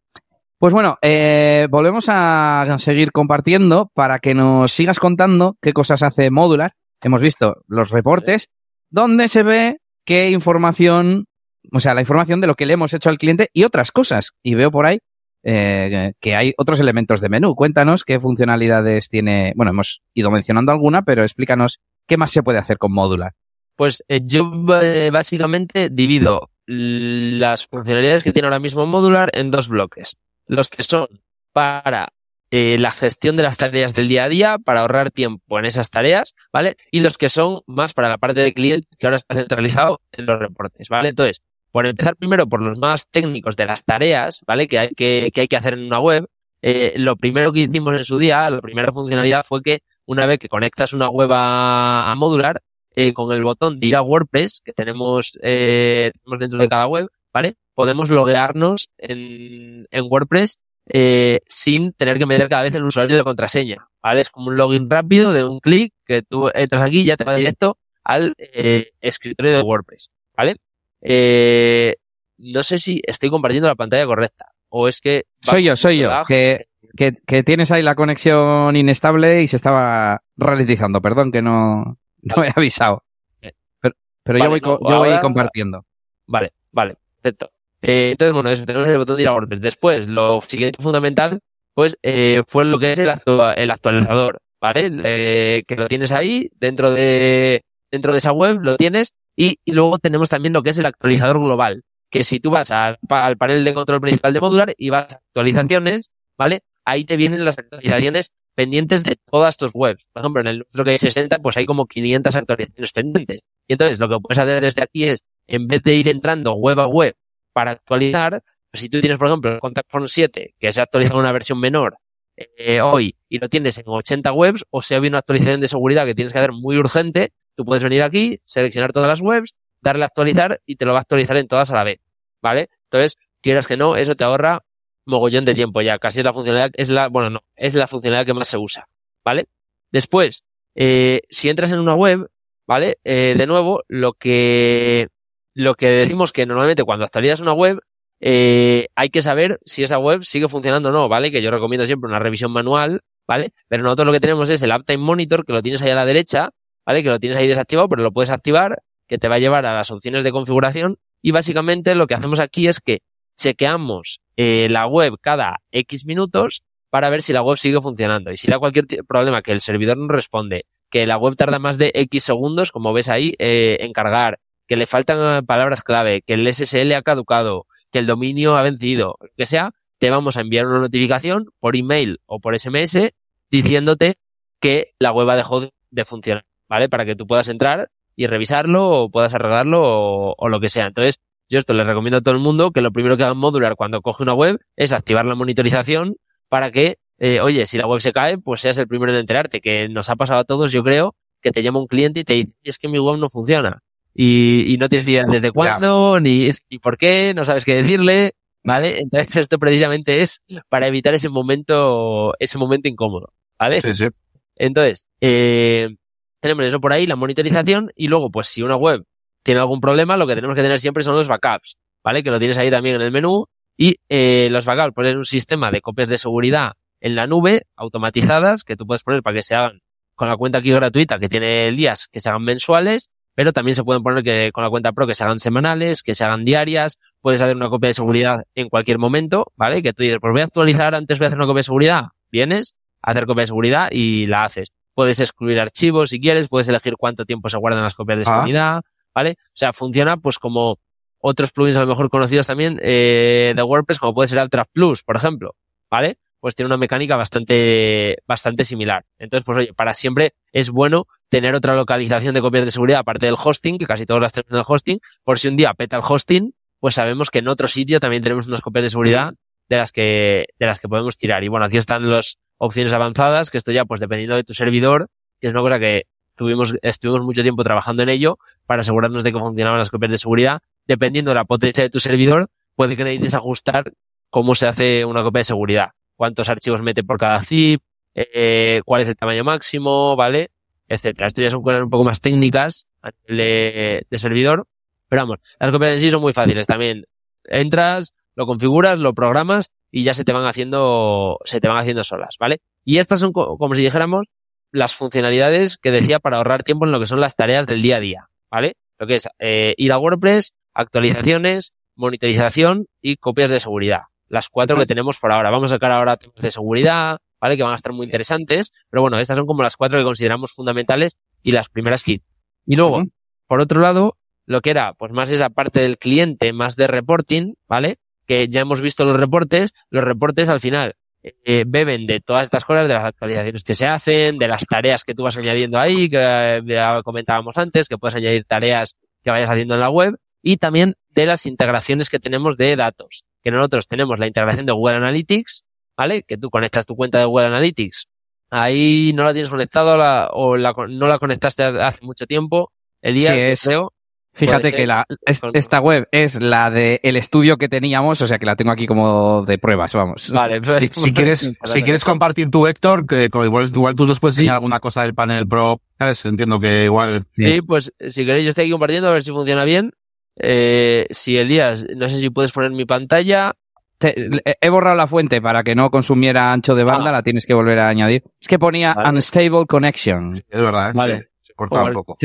Pues bueno, eh, volvemos a seguir compartiendo para que nos sigas contando qué cosas hace Modular. Hemos visto los reportes, donde se ve qué información, o sea, la información de lo que le hemos hecho al cliente y otras cosas. Y veo por ahí eh, que hay otros elementos de menú. Cuéntanos qué funcionalidades tiene. Bueno, hemos ido mencionando alguna, pero explícanos qué más se puede hacer con Modular. Pues eh, yo eh, básicamente divido las funcionalidades que tiene ahora mismo Modular en dos bloques. Los que son para la gestión de las tareas del día a día para ahorrar tiempo en esas tareas, ¿vale? Y los que son más para la parte de cliente que ahora está centralizado en los reportes, ¿vale? Entonces, por empezar primero por los más técnicos de las tareas, ¿vale? Que hay que, que, hay que hacer en una web. Eh, lo primero que hicimos en su día, la primera funcionalidad fue que una vez que conectas una web a, Modular, eh, con el botón de ir a WordPress que tenemos, eh, tenemos dentro de cada web, ¿vale? Podemos loguearnos en, en WordPress eh, sin tener que meter cada vez el usuario de contraseña, ¿vale? Es como un login rápido de un clic que tú entras aquí y ya te va directo al eh, escritorio de WordPress, ¿vale? Eh, no sé si estoy compartiendo la pantalla correcta o es que... Soy yo, soy yo, que, que, que, tienes ahí la conexión inestable y se estaba ralentizando, perdón que no, no me he avisado. Pero, pero yo voy, yo voy compartiendo. Vale, vale, perfecto. Eh, entonces, bueno, eso, tenemos el botón de ir a WordPress. Después, lo siguiente fundamental, pues, eh, fue lo que es el, el actualizador, ¿vale? Eh, que lo tienes ahí, dentro de, dentro de esa web, lo tienes, y, y, luego tenemos también lo que es el actualizador global, que si tú vas al, al panel de control principal de Modular y vas a actualizaciones, ¿vale? Ahí te vienen las actualizaciones pendientes de todas tus webs. Por ejemplo, en el nuestro que hay 60, pues hay como 500 actualizaciones pendientes. Y entonces, lo que puedes hacer desde aquí es, en vez de ir entrando web a web para actualizar, pues si tú tienes, por ejemplo, el Contact Form 7, que se ha actualizado una versión menor eh, hoy y lo tienes en 80 webs, o sea, hay una actualización de seguridad que tienes que hacer muy urgente, tú puedes venir aquí, seleccionar todas las webs, darle a actualizar y te lo va a actualizar en todas a la vez, ¿vale? Entonces, quieras que no, eso te ahorra mogollón de tiempo ya. Casi es la funcionalidad, es la, bueno, no, es la funcionalidad que más se usa, ¿vale? Después, eh, si entras en una web, ¿vale? Eh, de nuevo, lo que, lo que decimos que normalmente cuando actualizas una web, eh, hay que saber si esa web sigue funcionando o no, ¿vale? Que yo recomiendo siempre una revisión manual, ¿vale? Pero nosotros lo que tenemos es el Uptime Monitor, que lo tienes ahí a la derecha, ¿vale? Que lo tienes ahí desactivado, pero lo puedes activar, que te va a llevar a las opciones de configuración. Y básicamente lo que hacemos aquí es que chequeamos eh, la web cada X minutos, para ver si la web sigue funcionando. Y si da cualquier problema que el servidor no responde, que la web tarda más de X segundos, como ves ahí, eh, en cargar, que le faltan palabras clave, que el SSL ha caducado, que el dominio ha vencido, que sea, te vamos a enviar una notificación por email o por SMS diciéndote que la web ha dejado de funcionar, ¿vale? Para que tú puedas entrar y revisarlo o puedas arreglarlo o, o lo que sea. Entonces, yo esto le recomiendo a todo el mundo que lo primero que haga modular cuando coge una web es activar la monitorización para que, eh, oye, si la web se cae, pues seas el primero en enterarte, que nos ha pasado a todos, yo creo, que te llama un cliente y te dice, es que mi web no funciona. Y, no tienes idea desde cuándo, ni, ni por qué, no sabes qué decirle, ¿vale? Entonces esto precisamente es para evitar ese momento, ese momento incómodo, ¿vale? Sí, sí. Entonces, eh, tenemos eso por ahí, la monitorización, y luego, pues si una web tiene algún problema, lo que tenemos que tener siempre son los backups, ¿vale? Que lo tienes ahí también en el menú, y eh, los backups ponen un sistema de copias de seguridad en la nube automatizadas que tú puedes poner para que se hagan con la cuenta aquí gratuita que tiene días que se hagan mensuales, pero también se pueden poner que con la cuenta pro que se hagan semanales, que se hagan diarias, puedes hacer una copia de seguridad en cualquier momento, ¿vale? Que tú dices, pues voy a actualizar antes voy a hacer una copia de seguridad, vienes, hacer copia de seguridad y la haces. Puedes excluir archivos si quieres, puedes elegir cuánto tiempo se guardan las copias de ah. seguridad, ¿vale? O sea, funciona pues como otros plugins a lo mejor conocidos también eh, de WordPress, como puede ser Ultra Plus, por ejemplo, ¿vale? Pues tiene una mecánica bastante, bastante similar. Entonces, pues oye, para siempre es bueno tener otra localización de copias de seguridad aparte del hosting, que casi todos las tenemos en el hosting, por si un día peta el hosting, pues sabemos que en otro sitio también tenemos unas copias de seguridad de las que, de las que podemos tirar. Y bueno, aquí están las opciones avanzadas, que esto ya, pues dependiendo de tu servidor, que es una cosa que tuvimos, estuvimos mucho tiempo trabajando en ello para asegurarnos de que funcionaban las copias de seguridad dependiendo de la potencia de tu servidor, puede que necesites ajustar cómo se hace una copia de seguridad. Cuántos archivos mete por cada zip, eh, cuál es el tamaño máximo, ¿vale? Etcétera. Esto ya son cosas un poco más técnicas de, de servidor. Pero vamos, las copias en sí son muy fáciles también. Entras, lo configuras, lo programas y ya se te van haciendo, se te van haciendo solas, ¿vale? Y estas son como si dijéramos las funcionalidades que decía para ahorrar tiempo en lo que son las tareas del día a día, ¿vale? Lo que es eh, ir a WordPress, actualizaciones, monitorización y copias de seguridad. Las cuatro que tenemos por ahora. Vamos a sacar ahora temas de seguridad, ¿vale? Que van a estar muy interesantes. Pero bueno, estas son como las cuatro que consideramos fundamentales y las primeras kit. Y luego, por otro lado, lo que era, pues más esa parte del cliente, más de reporting, ¿vale? Que ya hemos visto los reportes. Los reportes al final eh, beben de todas estas cosas, de las actualizaciones que se hacen, de las tareas que tú vas añadiendo ahí, que ya comentábamos antes, que puedes añadir tareas que vayas haciendo en la web y también de las integraciones que tenemos de datos. Que nosotros tenemos la integración de Google Analytics, ¿vale? Que tú conectas tu cuenta de Google Analytics. Ahí no la tienes conectada o no la conectaste hace mucho tiempo. El día sí, creo, Fíjate que la, esta web es la de el estudio que teníamos, o sea que la tengo aquí como de pruebas, vamos. Vale, pues, si, quieres, si quieres compartir tu Héctor, que igual, igual tú nos puedes enseñar alguna cosa del panel Pro, ¿sabes? Entiendo que igual. Sí, pues si queréis yo estoy aquí compartiendo a ver si funciona bien. Eh, si Elías, no sé si puedes poner mi pantalla. he borrado la fuente para que no consumiera ancho de banda, ah. la tienes que volver a añadir. Es que ponía unstable connection. es verdad, ¿eh? Vale. Se corta un poco.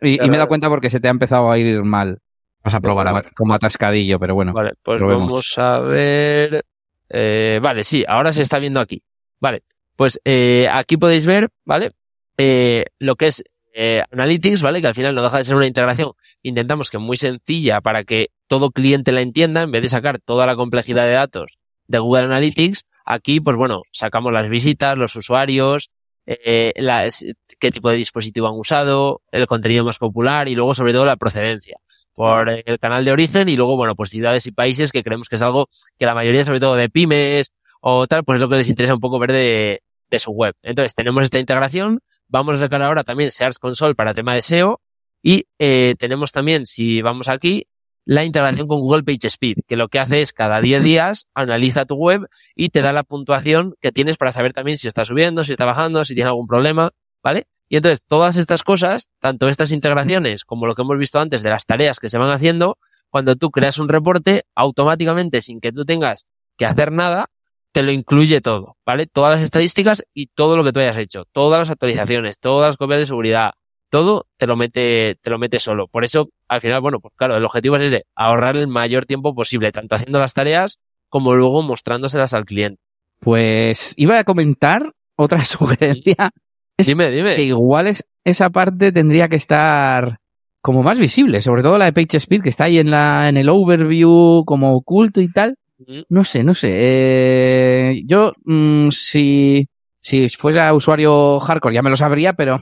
y, me he dado cuenta porque se te ha empezado a ir mal. Vas a probar a ver. Como atascadillo, pero bueno. Vale, pues vamos a ver. Eh, vale, sí, ahora se está viendo aquí. Vale, pues eh, aquí podéis ver, ¿vale? Eh, lo que es eh, Analytics, ¿vale? Que al final no deja de ser una integración. Intentamos que muy sencilla para que todo cliente la entienda, en vez de sacar toda la complejidad de datos de Google Analytics, aquí, pues bueno, sacamos las visitas, los usuarios, eh, qué tipo de dispositivo han usado, el contenido más popular y luego sobre todo la procedencia por el canal de origen y luego, bueno, pues ciudades y países que creemos que es algo que la mayoría, sobre todo de pymes o tal, pues es lo que les interesa un poco ver de, de su web. Entonces tenemos esta integración, vamos a sacar ahora también Search Console para tema de SEO y eh, tenemos también, si vamos aquí, la integración con Google PageSpeed, que lo que hace es cada 10 días analiza tu web y te da la puntuación que tienes para saber también si está subiendo, si está bajando, si tiene algún problema, ¿vale? Y entonces todas estas cosas, tanto estas integraciones como lo que hemos visto antes de las tareas que se van haciendo, cuando tú creas un reporte, automáticamente sin que tú tengas que hacer nada, te lo incluye todo, ¿vale? Todas las estadísticas y todo lo que tú hayas hecho, todas las actualizaciones, todas las copias de seguridad, todo te lo mete, te lo mete solo. Por eso, al final, bueno, pues claro, el objetivo es ese, ahorrar el mayor tiempo posible, tanto haciendo las tareas como luego mostrándoselas al cliente. Pues iba a comentar otra sugerencia. dime, dime. Que igual es, esa parte tendría que estar como más visible, sobre todo la de PageSpeed, que está ahí en, la, en el overview como oculto y tal. No sé, no sé. Eh, yo, mm, si, si fuera usuario hardcore ya me lo sabría, pero, o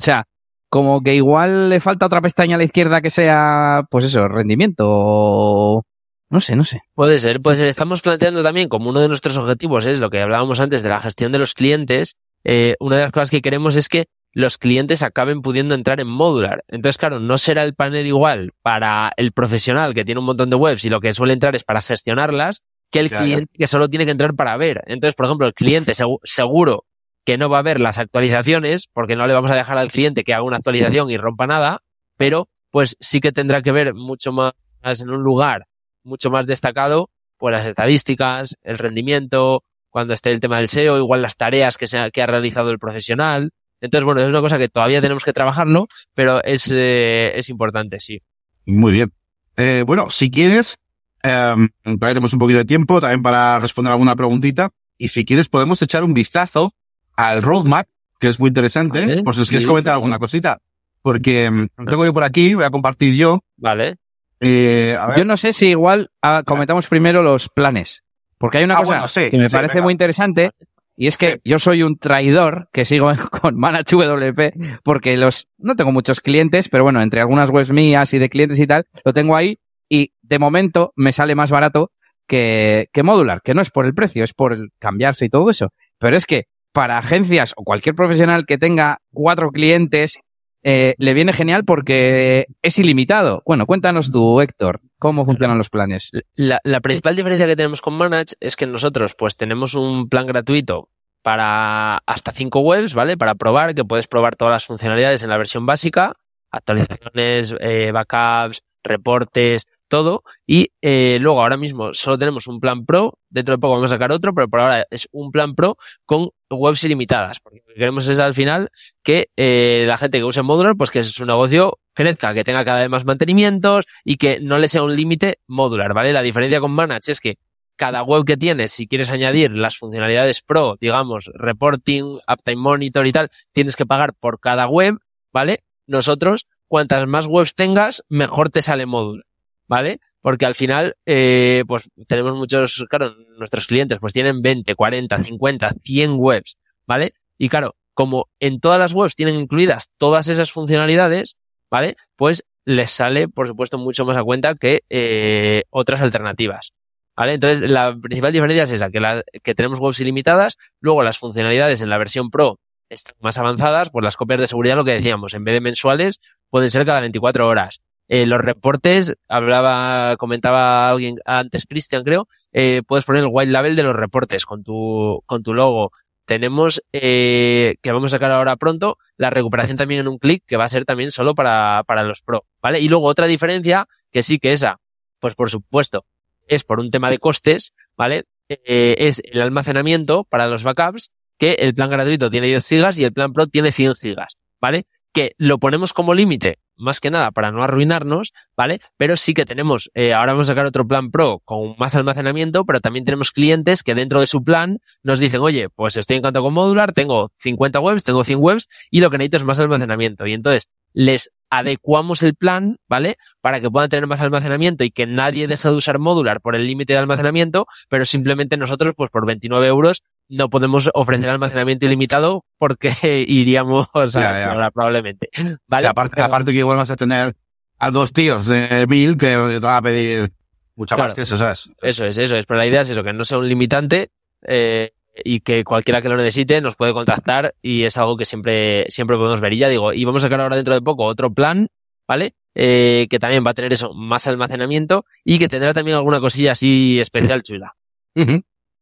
sea, como que igual le falta otra pestaña a la izquierda que sea, pues eso, rendimiento o... No sé, no sé. Puede ser, puede ser. Estamos planteando también como uno de nuestros objetivos es lo que hablábamos antes de la gestión de los clientes. Eh, una de las cosas que queremos es que los clientes acaben pudiendo entrar en modular. Entonces, claro, no será el panel igual para el profesional que tiene un montón de webs y lo que suele entrar es para gestionarlas que el cliente que solo tiene que entrar para ver. Entonces, por ejemplo, el cliente seguro que no va a ver las actualizaciones porque no le vamos a dejar al cliente que haga una actualización y rompa nada, pero pues sí que tendrá que ver mucho más en un lugar mucho más destacado pues las estadísticas, el rendimiento, cuando esté el tema del SEO, igual las tareas que, se que ha realizado el profesional. Entonces, bueno, es una cosa que todavía tenemos que trabajarlo, pero es, eh, es importante, sí. Muy bien. Eh, bueno, si quieres, eh, un poquito de tiempo también para responder alguna preguntita. Y si quieres, podemos echar un vistazo al roadmap, que es muy interesante, por si os quieres comentar alguna cosita. Porque mm, tengo yo por aquí, voy a compartir yo. Vale. Eh, yo no sé si igual ah, comentamos primero los planes. Porque hay una ah, cosa que me parece muy interesante y es que yo soy un traidor que sigo con ManageWP porque los, no tengo muchos clientes, pero bueno, entre algunas webs mías y de clientes y tal, lo tengo ahí y de momento me sale más barato que, que modular, que no es por el precio, es por el cambiarse y todo eso. Pero es que para agencias o cualquier profesional que tenga cuatro clientes, eh, le viene genial porque es ilimitado. Bueno, cuéntanos tú, Héctor, cómo funcionan los planes. La, principal diferencia que tenemos con Manage es que nosotros pues tenemos un plan gratuito para hasta cinco webs, ¿vale? Para probar, que puedes probar todas las funcionalidades en la versión básica, actualizaciones, eh, backups, reportes, todo. Y eh, luego ahora mismo solo tenemos un plan pro. Dentro de poco vamos a sacar otro, pero por ahora es un plan pro con webs ilimitadas. Porque lo que queremos es al final que eh, la gente que use Modular, pues que su negocio crezca, que tenga cada vez más mantenimientos y que no le sea un límite modular, ¿vale? La diferencia con Manage es que cada web que tienes, si quieres añadir las funcionalidades pro, digamos, reporting, uptime monitor y tal, tienes que pagar por cada web, ¿vale? Nosotros, cuantas más webs tengas, mejor te sale Modular. ¿Vale? Porque al final, eh, pues tenemos muchos, claro, nuestros clientes pues tienen 20, 40, 50, 100 webs, ¿vale? Y claro, como en todas las webs tienen incluidas todas esas funcionalidades, ¿vale? Pues les sale, por supuesto, mucho más a cuenta que eh, otras alternativas. ¿Vale? Entonces, la principal diferencia es esa, que, que tenemos webs ilimitadas, luego las funcionalidades en la versión Pro están más avanzadas, pues las copias de seguridad, lo que decíamos, en vez de mensuales, pueden ser cada 24 horas. Eh, los reportes, hablaba, comentaba alguien antes, Cristian creo, eh, puedes poner el white label de los reportes con tu, con tu logo. Tenemos, eh, que vamos a sacar ahora pronto, la recuperación también en un clic, que va a ser también solo para, para los pro, ¿vale? Y luego otra diferencia, que sí que esa, pues por supuesto, es por un tema de costes, ¿vale? Eh, es el almacenamiento para los backups, que el plan gratuito tiene 10 gigas y el plan pro tiene 100 gigas, ¿vale? Que lo ponemos como límite más que nada para no arruinarnos, ¿vale? Pero sí que tenemos, eh, ahora vamos a sacar otro plan pro con más almacenamiento, pero también tenemos clientes que dentro de su plan nos dicen, oye, pues estoy en con modular, tengo 50 webs, tengo 100 webs y lo que necesito es más almacenamiento. Y entonces les adecuamos el plan, ¿vale? Para que puedan tener más almacenamiento y que nadie deje de usar modular por el límite de almacenamiento, pero simplemente nosotros, pues por 29 euros, no podemos ofrecer almacenamiento ilimitado porque iríamos a probablemente. Vale. aparte, aparte que igual vas a tener a dos tíos de mil que te van a pedir mucha más que eso, ¿sabes? Eso es, eso es. Pero la idea es eso, que no sea un limitante eh, y que cualquiera que lo necesite nos puede contactar y es algo que siempre, siempre podemos ver. Y ya digo, y vamos a sacar ahora dentro de poco otro plan, ¿vale? Eh, que también va a tener eso, más almacenamiento y que tendrá también alguna cosilla así especial chula.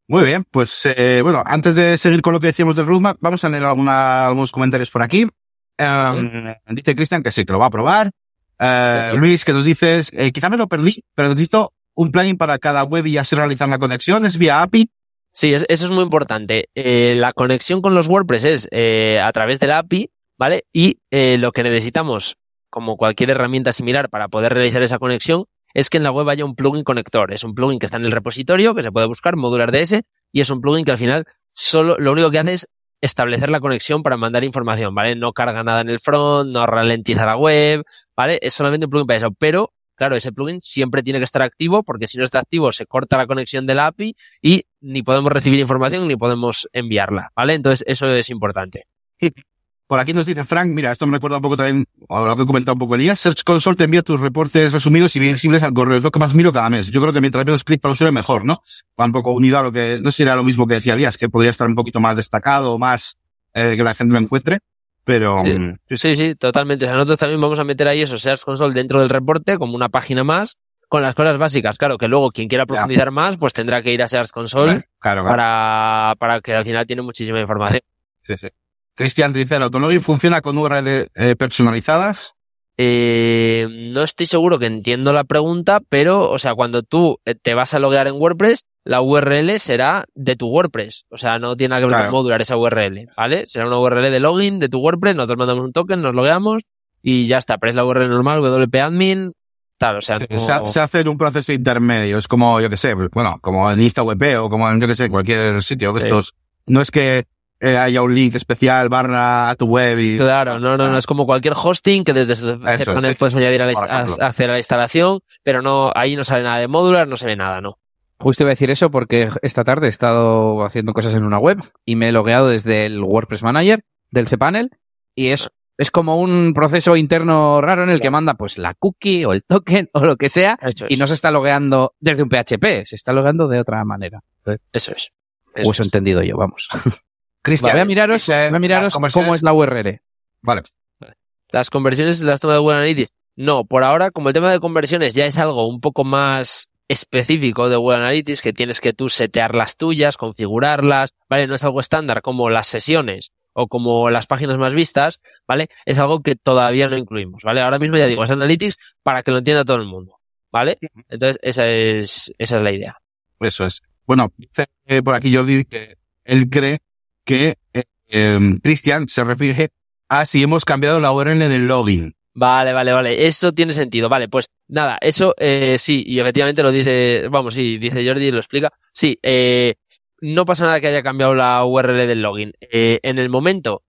Muy bien, pues eh, bueno, antes de seguir con lo que decíamos del roadmap, vamos a leer alguna, algunos comentarios por aquí. Um, dice Cristian que sí, que lo va a probar. Uh, Luis, que nos dices, eh, quizá me lo perdí, pero necesito un plugin para cada web y así realizar la conexión. ¿Es vía API? Sí, eso es muy importante. Eh, la conexión con los WordPress es eh, a través de la API, ¿vale? Y eh, lo que necesitamos, como cualquier herramienta similar para poder realizar esa conexión, es que en la web haya un plugin conector. Es un plugin que está en el repositorio, que se puede buscar, modular DS, y es un plugin que al final solo lo único que hace es establecer la conexión para mandar información, ¿vale? No carga nada en el front, no ralentiza la web, ¿vale? Es solamente un plugin para eso, pero claro, ese plugin siempre tiene que estar activo porque si no está activo se corta la conexión de la API y ni podemos recibir información ni podemos enviarla, ¿vale? Entonces eso es importante. Por aquí nos dice Frank, mira, esto me recuerda un poco también a lo que he comentado un poco Elías. Search Console te envía tus reportes resumidos y visibles al correo. Es lo que más miro cada mes. Yo creo que mientras menos clic para el usuario mejor, ¿no? Va un poco unido a lo que, no sé si era lo mismo que decía Elías, que podría estar un poquito más destacado, más, eh, que la gente lo encuentre. Pero sí. Mm, sí, sí, totalmente. O sea, nosotros también vamos a meter ahí eso, Search Console dentro del reporte como una página más con las cosas básicas. Claro, que luego quien quiera profundizar más, pues tendrá que ir a Search Console claro, claro. Para, para que al final tiene muchísima información. Sí, sí. Cristian dice, ¿el funciona con URL eh, personalizadas? Eh, no estoy seguro que entiendo la pregunta, pero, o sea, cuando tú eh, te vas a loguear en WordPress, la URL será de tu WordPress. O sea, no tiene nada que ver con modular esa URL, ¿vale? Será una URL de login de tu WordPress, nosotros mandamos un token, nos logueamos y ya está. Pero es la URL normal, WP admin, tal, o sea. se, hace en un proceso intermedio, es como, yo que sé, bueno, como en InstaWP o como en, yo que sé, cualquier sitio de estos. No es que eh, haya un link especial barra a tu web y... Claro, no, no, no, es como cualquier hosting que desde panel puedes añadir a, hacer a la instalación, pero no, ahí no sale nada de modular, no se ve nada, ¿no? Justo iba a decir eso porque esta tarde he estado haciendo cosas en una web y me he logueado desde el WordPress Manager del cPanel y es, es como un proceso interno raro en el que manda pues la cookie o el token o lo que sea y no se está logueando desde un PHP, se está logueando de otra manera. Eso es. Eso o eso he entendido yo, vamos. Cristian, voy a miraros, voy a miraros cómo es la URL. Vale. Las conversiones las toma de Google Analytics. No, por ahora, como el tema de conversiones ya es algo un poco más específico de Google Analytics, que tienes que tú setear las tuyas, configurarlas, ¿vale? No es algo estándar como las sesiones o como las páginas más vistas, ¿vale? Es algo que todavía no incluimos, ¿vale? Ahora mismo ya digo, es Analytics para que lo entienda todo el mundo, ¿vale? Entonces, esa es, esa es la idea. Eso es. Bueno, eh, por aquí Jordi que él cree que eh, em, Cristian se refiere a si hemos cambiado la URL del login. Vale, vale, vale. Eso tiene sentido. Vale, pues nada, eso eh, sí, y efectivamente lo dice, vamos, sí, dice Jordi y lo explica. Sí, eh, no pasa nada que haya cambiado la URL del login. En el momento,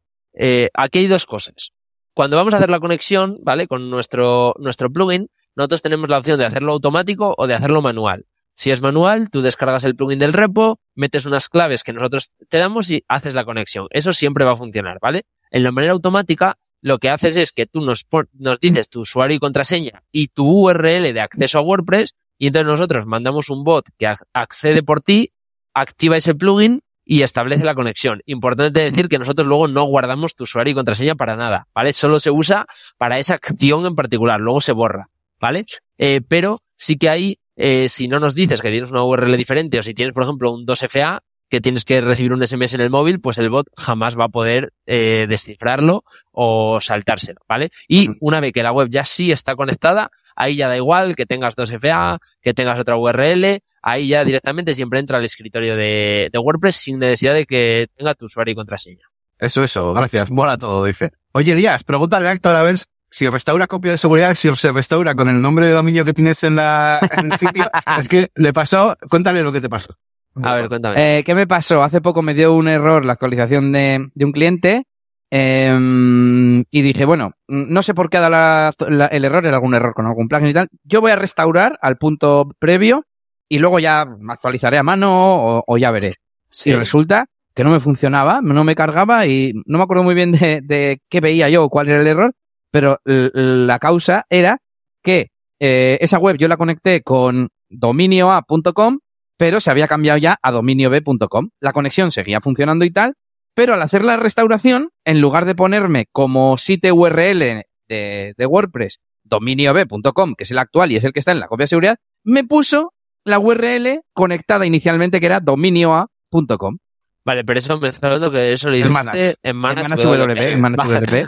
aquí hay dos cosas. Cuando vamos a hacer la conexión, ¿vale? Con nuestro, nuestro plugin, nosotros tenemos la opción de hacerlo automático o de hacerlo manual. Si es manual, tú descargas el plugin del repo, metes unas claves que nosotros te damos y haces la conexión. Eso siempre va a funcionar, ¿vale? En la manera automática, lo que haces es que tú nos, nos dices tu usuario y contraseña y tu URL de acceso a WordPress y entonces nosotros mandamos un bot que accede por ti, activa ese plugin y establece la conexión. Importante decir que nosotros luego no guardamos tu usuario y contraseña para nada, ¿vale? Solo se usa para esa acción en particular, luego se borra, ¿vale? Eh, pero sí que hay eh, si no nos dices que tienes una URL diferente o si tienes, por ejemplo, un 2FA que tienes que recibir un SMS en el móvil, pues el bot jamás va a poder eh, descifrarlo o saltárselo, ¿vale? Y una vez que la web ya sí está conectada, ahí ya da igual que tengas 2FA, que tengas otra URL, ahí ya directamente siempre entra al escritorio de, de WordPress sin necesidad de que tenga tu usuario y contraseña. Eso, eso, gracias, mola todo, dice. Oye, Díaz, pregúntale a Héctor a ver si restaura copia de seguridad, si se restaura con el nombre de dominio que tienes en, la, en el sitio, es que le pasó, cuéntale lo que te pasó. A ver, cuéntame. Eh, ¿Qué me pasó? Hace poco me dio un error la actualización de, de un cliente eh, y dije, bueno, no sé por qué ha dado el error, era algún error con algún plugin y tal. Yo voy a restaurar al punto previo y luego ya actualizaré a mano o, o ya veré. Sí. Y resulta que no me funcionaba, no me cargaba y no me acuerdo muy bien de, de qué veía yo o cuál era el error, pero la causa era que eh, esa web yo la conecté con dominioa.com, pero se había cambiado ya a dominiob.com. La conexión seguía funcionando y tal, pero al hacer la restauración, en lugar de ponerme como sitio URL de, de WordPress dominiob.com, que es el actual y es el que está en la copia de seguridad, me puso la URL conectada inicialmente que era dominioa.com. Vale, pero eso me está hablando que eso lo hiciste en Manas,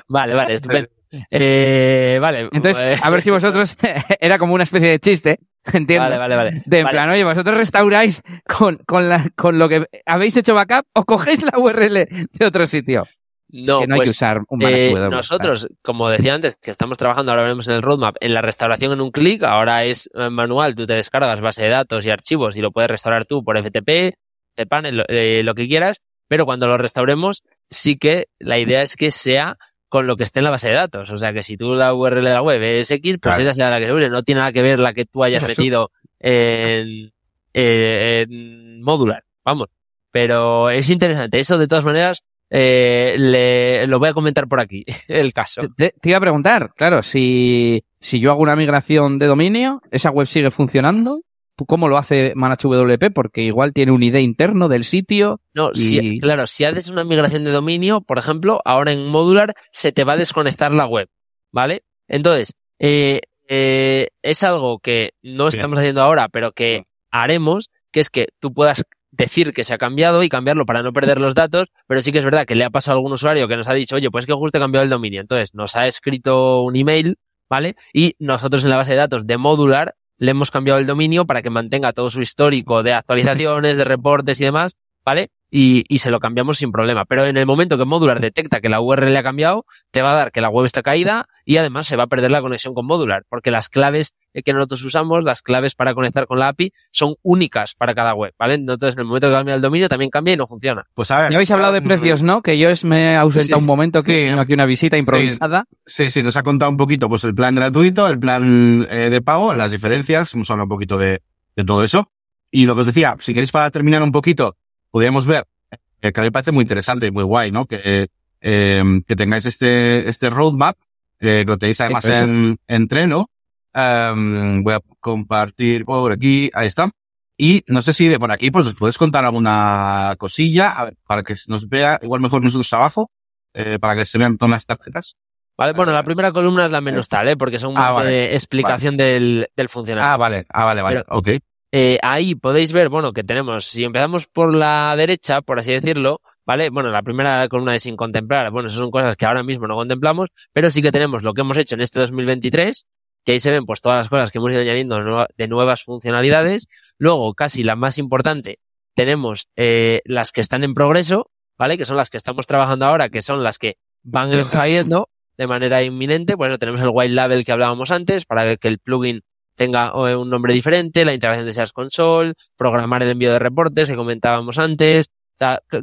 Vale, vale, estupendo. Eh, vale. Entonces, pues, a ver si vosotros era como una especie de chiste, entiendo. Vale, vale, vale. De en plan, oye, vosotros restauráis con, con, la, con lo que habéis hecho backup o cogéis la URL de otro sitio. No, que no pues, hay que usar un eh, Nosotros, como decía antes, que estamos trabajando, ahora veremos en el roadmap, en la restauración en un clic, ahora es manual, tú te descargas base de datos y archivos y lo puedes restaurar tú por FTP, cPanel, eh, lo que quieras, pero cuando lo restauremos, sí que la idea es que sea con lo que esté en la base de datos. O sea que si tú la URL de la web es X, pues esa será la que se use. No tiene nada que ver la que tú hayas metido en, en modular. Vamos. Pero es interesante. Eso, de todas maneras, eh, le, lo voy a comentar por aquí, el caso. Te, iba a preguntar, claro, si, si yo hago una migración de dominio, ¿esa web sigue funcionando? ¿Cómo lo hace ManageWP? Porque igual tiene un ID interno del sitio. No, si, claro, si haces una migración de dominio, por ejemplo, ahora en Modular se te va a desconectar la web, ¿vale? Entonces, eh, eh, es algo que no estamos haciendo ahora, pero que haremos, que es que tú puedas decir que se ha cambiado y cambiarlo para no perder los datos, pero sí que es verdad que le ha pasado a algún usuario que nos ha dicho, oye, pues que justo he cambiado el dominio. Entonces nos ha escrito un email, ¿vale? Y nosotros en la base de datos de modular le hemos cambiado el dominio para que mantenga todo su histórico de actualizaciones, de reportes y demás, ¿vale? y, y, se lo cambiamos sin problema. Pero en el momento que Modular detecta que la URL ha cambiado, te va a dar que la web está caída y además se va a perder la conexión con Modular, porque las claves que nosotros usamos, las claves para conectar con la API, son únicas para cada web, ¿vale? Entonces, en el momento que cambia el dominio, también cambia y no funciona. Pues a ver. Ya habéis hablado de precios, ¿no? Que yo me he ausentado un momento que tengo aquí una visita improvisada. Sí, sí, nos ha contado un poquito, pues el plan gratuito, el plan eh, de pago, las diferencias, hemos hablado un poquito de, de todo eso. Y lo que os decía, si queréis para terminar un poquito, podríamos ver, eh, que a mí me parece muy interesante y muy guay, ¿no? Que, eh, que tengáis este, este roadmap, eh, lo tenéis además en, en Treno. Um, voy a compartir por aquí, ahí está. Y no sé si de por aquí, pues os puedes contar alguna cosilla, a ver, para que nos vea, igual mejor nosotros abajo, eh, para que se vean todas las tarjetas. Vale, bueno, la primera columna es la menos tal, ¿eh? Porque son ah, más de explicación del, del funcionamiento. Ah, vale, ah, vale, vale, ok. Eh, ahí podéis ver, bueno, que tenemos, si empezamos por la derecha, por así decirlo, ¿vale? Bueno, la primera columna de sin contemplar, bueno, esas son cosas que ahora mismo no contemplamos, pero sí que tenemos lo que hemos hecho en este 2023, que ahí se ven pues todas las cosas que hemos ido añadiendo de nuevas funcionalidades. Luego, casi la más importante, tenemos eh, las que están en progreso, ¿vale? Que son las que estamos trabajando ahora, que son las que van cayendo de manera inminente. Pues eso tenemos el white label que hablábamos antes, para que el plugin tenga un nombre diferente, la integración de SaaS Console, programar el envío de reportes que comentábamos antes,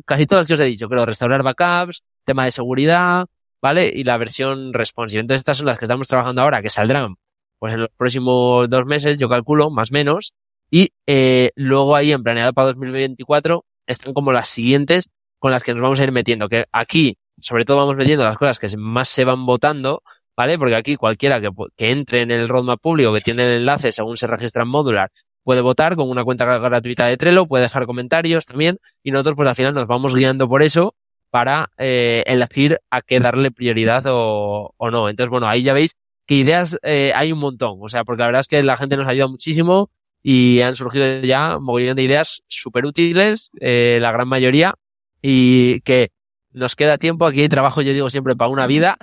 casi todas que os he dicho, creo, restaurar backups, tema de seguridad, ¿vale? Y la versión responsive. Entonces estas son las que estamos trabajando ahora, que saldrán pues en los próximos dos meses, yo calculo, más o menos, y eh, luego ahí en planeado para 2024 están como las siguientes con las que nos vamos a ir metiendo, que aquí sobre todo vamos metiendo las cosas que más se van votando, ¿vale? Porque aquí cualquiera que, entre en el roadmap público, que tiene el enlace según se registra en Modular, puede votar con una cuenta gratuita de Trello, puede dejar comentarios también, y nosotros pues al final nos vamos guiando por eso para eh, elegir a qué darle prioridad o, no. Entonces, bueno, ahí ya veis que ideas eh, hay un montón, o sea, porque la verdad es que la gente nos ayuda muchísimo y han surgido ya un montón de ideas súper útiles, eh, la gran mayoría, y que nos queda tiempo, aquí hay trabajo, yo digo siempre, para una vida,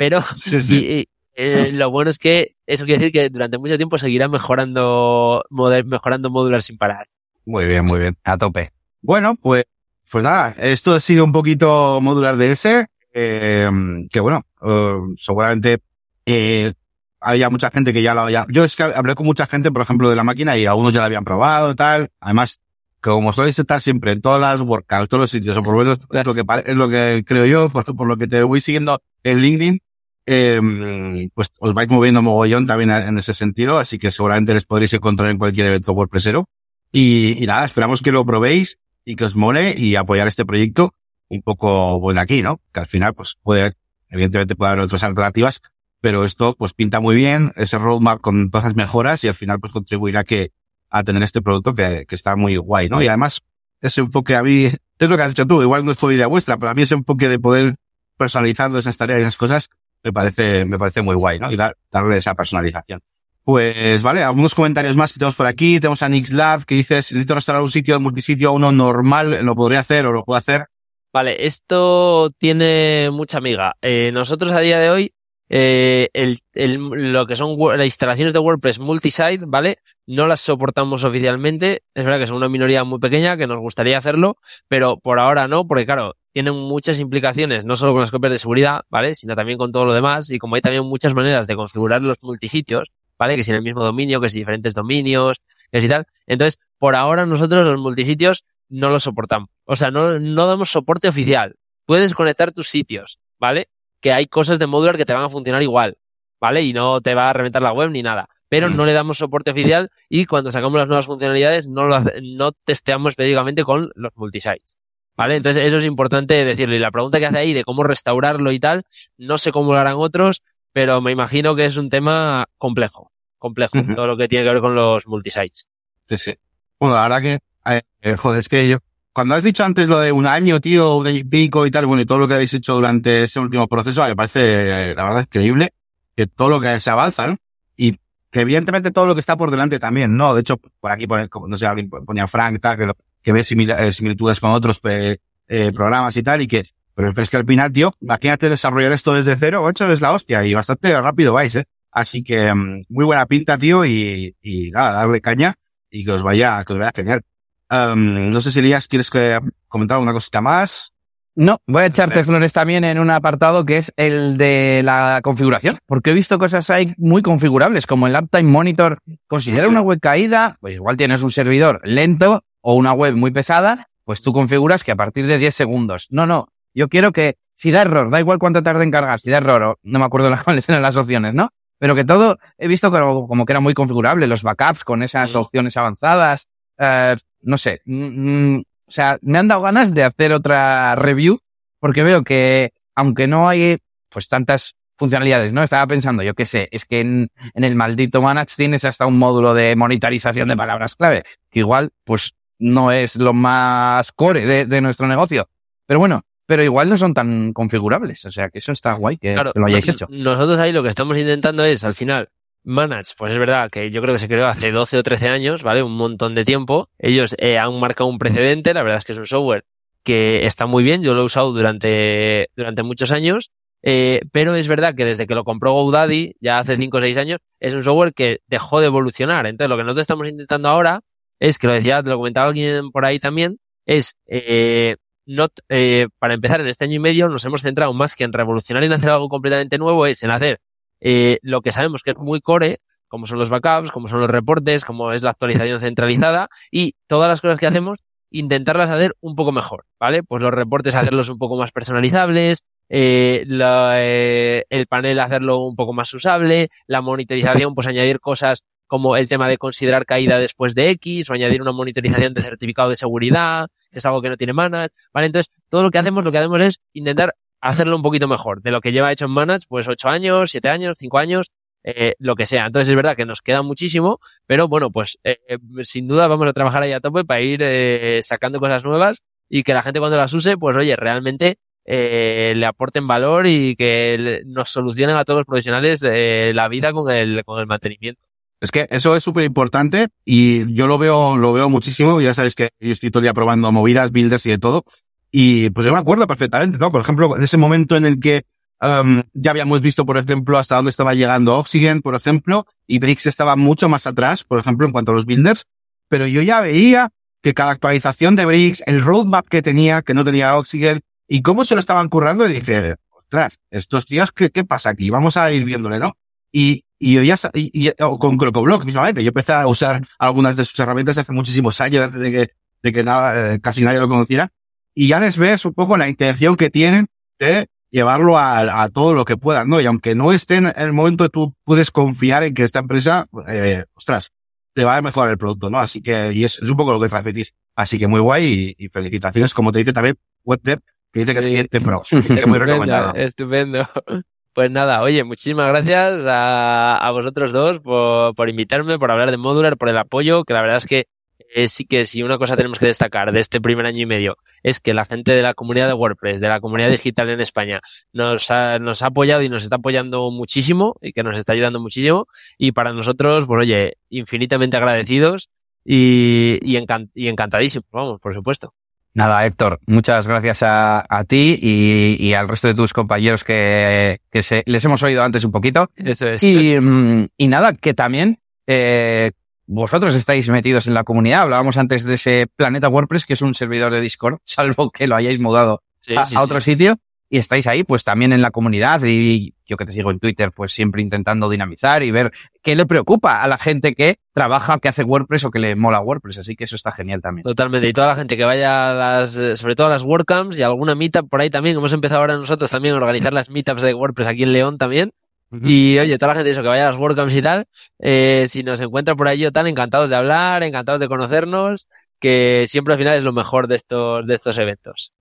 pero eh, lo bueno es que eso quiere decir que durante mucho tiempo seguirá mejorando, mejorando modular sin parar. Muy bien, muy bien. A tope. Bueno, pues, pues nada, esto ha sido un poquito modular DS, eh, que bueno, eh, seguramente eh, había mucha gente que ya lo había... Yo es que hablé con mucha gente, por ejemplo, de la máquina y algunos ya la habían probado, tal. Además, como sois estar siempre en todas las workouts, todos los sitios, o por lo menos es lo que, es lo que creo yo, por, por lo que te voy siguiendo en LinkedIn, eh, pues os vais moviendo mogollón también en ese sentido, así que seguramente les podréis encontrar en cualquier evento WordPressero. Y, y nada, esperamos que lo probéis y que os mole y apoyar este proyecto un poco bueno aquí, ¿no? Que al final, pues puede, evidentemente puede haber otras alternativas, pero esto pues pinta muy bien, ese roadmap con todas las mejoras y al final pues contribuirá que, a tener este producto que, que está muy guay, ¿no? Y además, ese enfoque a mí, es lo que has dicho tú, igual no es idea vuestra, pero a mí ese enfoque de poder personalizando esas tareas y esas cosas, me parece, me parece muy guay, ¿no? Y dar, darle esa personalización. Pues vale, algunos comentarios más que tenemos por aquí. Tenemos a Nixlab que dice, si necesito restaurar un sitio multisitio uno normal, ¿lo podría hacer o lo puedo hacer? Vale, esto tiene mucha amiga. Eh, nosotros a día de hoy, eh, el, el, lo que son las instalaciones de WordPress multisite, ¿vale? No las soportamos oficialmente. Es verdad que son una minoría muy pequeña que nos gustaría hacerlo, pero por ahora no, porque claro, tienen muchas implicaciones, no solo con las copias de seguridad, ¿vale? Sino también con todo lo demás. Y como hay también muchas maneras de configurar los multisitios, ¿vale? Que si en el mismo dominio, que si diferentes dominios, que si tal. Entonces, por ahora nosotros los multisitios no lo soportamos. O sea, no, no damos soporte oficial. Puedes conectar tus sitios, ¿vale? Que hay cosas de modular que te van a funcionar igual, ¿vale? Y no te va a reventar la web ni nada. Pero mm. no le damos soporte oficial y cuando sacamos las nuevas funcionalidades no, lo no testeamos específicamente con los multisites. ¿Vale? Entonces eso es importante decirlo. Y la pregunta que hace ahí de cómo restaurarlo y tal, no sé cómo lo harán otros, pero me imagino que es un tema complejo, complejo, todo lo que tiene que ver con los multisites. Sí, sí. Bueno, verdad que, eh, joder, es que yo, cuando has dicho antes lo de un año, tío, un año y pico y tal, bueno, y todo lo que habéis hecho durante ese último proceso, me parece, eh, la verdad, increíble que todo lo que se avanza, ¿no? Y que evidentemente todo lo que está por delante también, ¿no? De hecho, por aquí, no sé, alguien ponía Frank, tal, que, que ve similitudes con otros programas y tal, y que, pero es que al final, tío, imagínate desarrollar esto desde cero, hecho es la hostia, y bastante rápido vais, ¿eh? Así que, mm, muy buena pinta, tío, y, y nada, darle caña y que os vaya, que os vaya genial. Um, no sé si Elías, ¿quieres que comentar alguna cosita más? No, voy a echarte flores también en un apartado que es el de la configuración, porque he visto cosas ahí muy configurables, como el Uptime Monitor. Considera una web caída, pues igual tienes un servidor lento o una web muy pesada, pues tú configuras que a partir de 10 segundos. No, no, yo quiero que si da error, da igual cuánto tarde en cargar, si da error, o no me acuerdo cuáles eran las opciones, ¿no? Pero que todo, he visto como, como que era muy configurable, los backups con esas opciones avanzadas, eh, no sé, mm, mm, o sea, me han dado ganas de hacer otra review porque veo que aunque no hay pues tantas funcionalidades, ¿no? Estaba pensando, yo qué sé, es que en, el maldito Manage tienes hasta un módulo de monitorización de palabras clave, que igual pues no es lo más core de, nuestro negocio. Pero bueno, pero igual no son tan configurables, o sea que eso está guay que lo hayáis hecho. Nosotros ahí lo que estamos intentando es, al final, Manage, pues es verdad que yo creo que se creó hace 12 o 13 años, ¿vale? Un montón de tiempo. Ellos eh, han marcado un precedente, la verdad es que es un software que está muy bien, yo lo he usado durante, durante muchos años, eh, pero es verdad que desde que lo compró GoDaddy, ya hace 5 o 6 años, es un software que dejó de evolucionar. Entonces lo que nosotros estamos intentando ahora es, que lo decía, te lo comentaba alguien por ahí también, es, eh, not, eh, para empezar en este año y medio nos hemos centrado más que en revolucionar y en hacer algo completamente nuevo, es en hacer eh, lo que sabemos que es muy core, como son los backups, como son los reportes, como es la actualización centralizada y todas las cosas que hacemos, intentarlas hacer un poco mejor, ¿vale? Pues los reportes hacerlos un poco más personalizables, eh, eh, el panel hacerlo un poco más usable, la monitorización, pues añadir cosas como el tema de considerar caída después de X o añadir una monitorización de certificado de seguridad, que es algo que no tiene Manage, ¿vale? Entonces, todo lo que hacemos, lo que hacemos es intentar hacerlo un poquito mejor de lo que lleva hecho en Manage, pues ocho años, siete años, cinco años, eh, lo que sea. Entonces es verdad que nos queda muchísimo, pero bueno, pues eh, eh, sin duda vamos a trabajar ahí a tope para ir sacando cosas nuevas y que la gente cuando las use, pues oye, realmente le aporten valor y que nos solucionen a todos los profesionales la vida con el, con el mantenimiento. Es que eso es súper importante y yo lo veo, lo veo muchísimo. Ya sabéis que yo estoy todo el día probando movidas, builders y de todo. Y pues yo me acuerdo perfectamente, ¿no? Por ejemplo, en ese momento en el que um, ya habíamos visto, por ejemplo, hasta dónde estaba llegando Oxygen, por ejemplo, y Brix estaba mucho más atrás, por ejemplo, en cuanto a los builders, pero yo ya veía que cada actualización de Brix, el roadmap que tenía, que no tenía Oxygen, y cómo se lo estaban currando, y dije, ostras, estos tíos, ¿qué, qué pasa aquí? Vamos a ir viéndole, ¿no? Y, y yo ya, y, y, con CrocoBlock mismamente, yo empecé a usar algunas de sus herramientas hace muchísimos años, antes de que, de que nada, eh, casi nadie lo conociera, y ya les ves un poco la intención que tienen de llevarlo a, todo lo que puedan, ¿no? Y aunque no esté en el momento, tú puedes confiar en que esta empresa, eh, ostras, te va a mejorar el producto, ¿no? Así que, y es, un poco lo que transmitís. Así que muy guay y, felicitaciones, como te dice también WebDev, que dice que es cliente pro. muy recomendado. Estupendo. Pues nada, oye, muchísimas gracias a, a vosotros dos por, por invitarme, por hablar de Modular, por el apoyo, que la verdad es que eh, sí que si una cosa tenemos que destacar de este primer año y medio es que la gente de la comunidad de WordPress, de la comunidad digital en España, nos ha, nos ha apoyado y nos está apoyando muchísimo y que nos está ayudando muchísimo. Y para nosotros, pues oye, infinitamente agradecidos y, y, encantadísimos, vamos, por supuesto. Nada, Héctor, muchas gracias a, a ti y, y, al resto de tus compañeros que, que se, les hemos oído antes un poquito. Eso es. Y, mm, y nada, que también eh, vosotros estáis metidos en la comunidad. Hablábamos antes de ese Planeta WordPress, que es un servidor de Discord, salvo que lo hayáis mudado a, otro sitio. y estáis ahí, pues también en la comunidad y yo que te sigo en Twitter, pues siempre intentando dinamizar y ver qué le preocupa a la gente que trabaja, que hace WordPress o que le mola WordPress. Así que eso está genial también. Totalmente. Y toda la gente que vaya a las, eh, sobre todo a las WordCamps y alguna meetup por ahí también. Hemos empezado ahora nosotros también a organizar las meetups de WordPress aquí en León también. Y oye, toda la gente eso, que vaya a las WordCamps y tal, eh, si nos encuentra por allí tan encantados de hablar, encantados de conocernos, que siempre al final es lo mejor de estos, de estos eventos.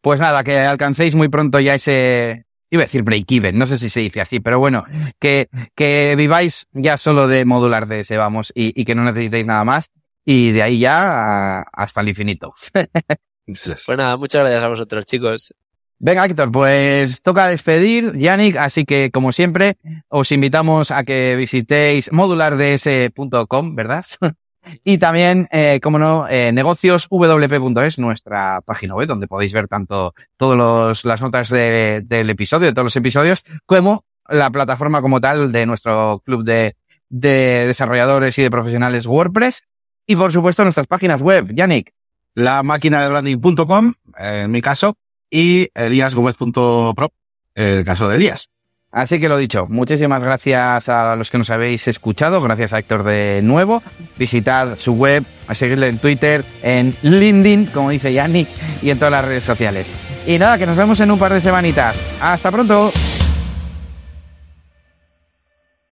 Pues nada, que alcancéis muy pronto ya ese, iba a decir break-even, no sé si se dice así, pero bueno, que, que viváis ya solo de modular DS, vamos, y, y que no necesitéis nada más, y de ahí ya hasta el infinito. pues nada, muchas gracias a vosotros, chicos. Venga, Héctor, pues toca despedir, Yannick, así que como siempre, os invitamos a que visitéis modulards.com, ¿verdad? Y también, eh, como no, eh, negocioswp.es, nuestra página web, donde podéis ver tanto todas las notas de, del episodio, de todos los episodios, como la plataforma como tal de nuestro club de, de desarrolladores y de profesionales WordPress. Y por supuesto nuestras páginas web. Yannick. La máquina de branding.com, en mi caso, y eliasgomez.pro, el caso de Elías. Así que lo dicho, muchísimas gracias a los que nos habéis escuchado, gracias a Héctor de nuevo. Visitad su web, a seguirle en Twitter, en LinkedIn, como dice Yannick, y en todas las redes sociales. Y nada, que nos vemos en un par de semanitas. ¡Hasta pronto!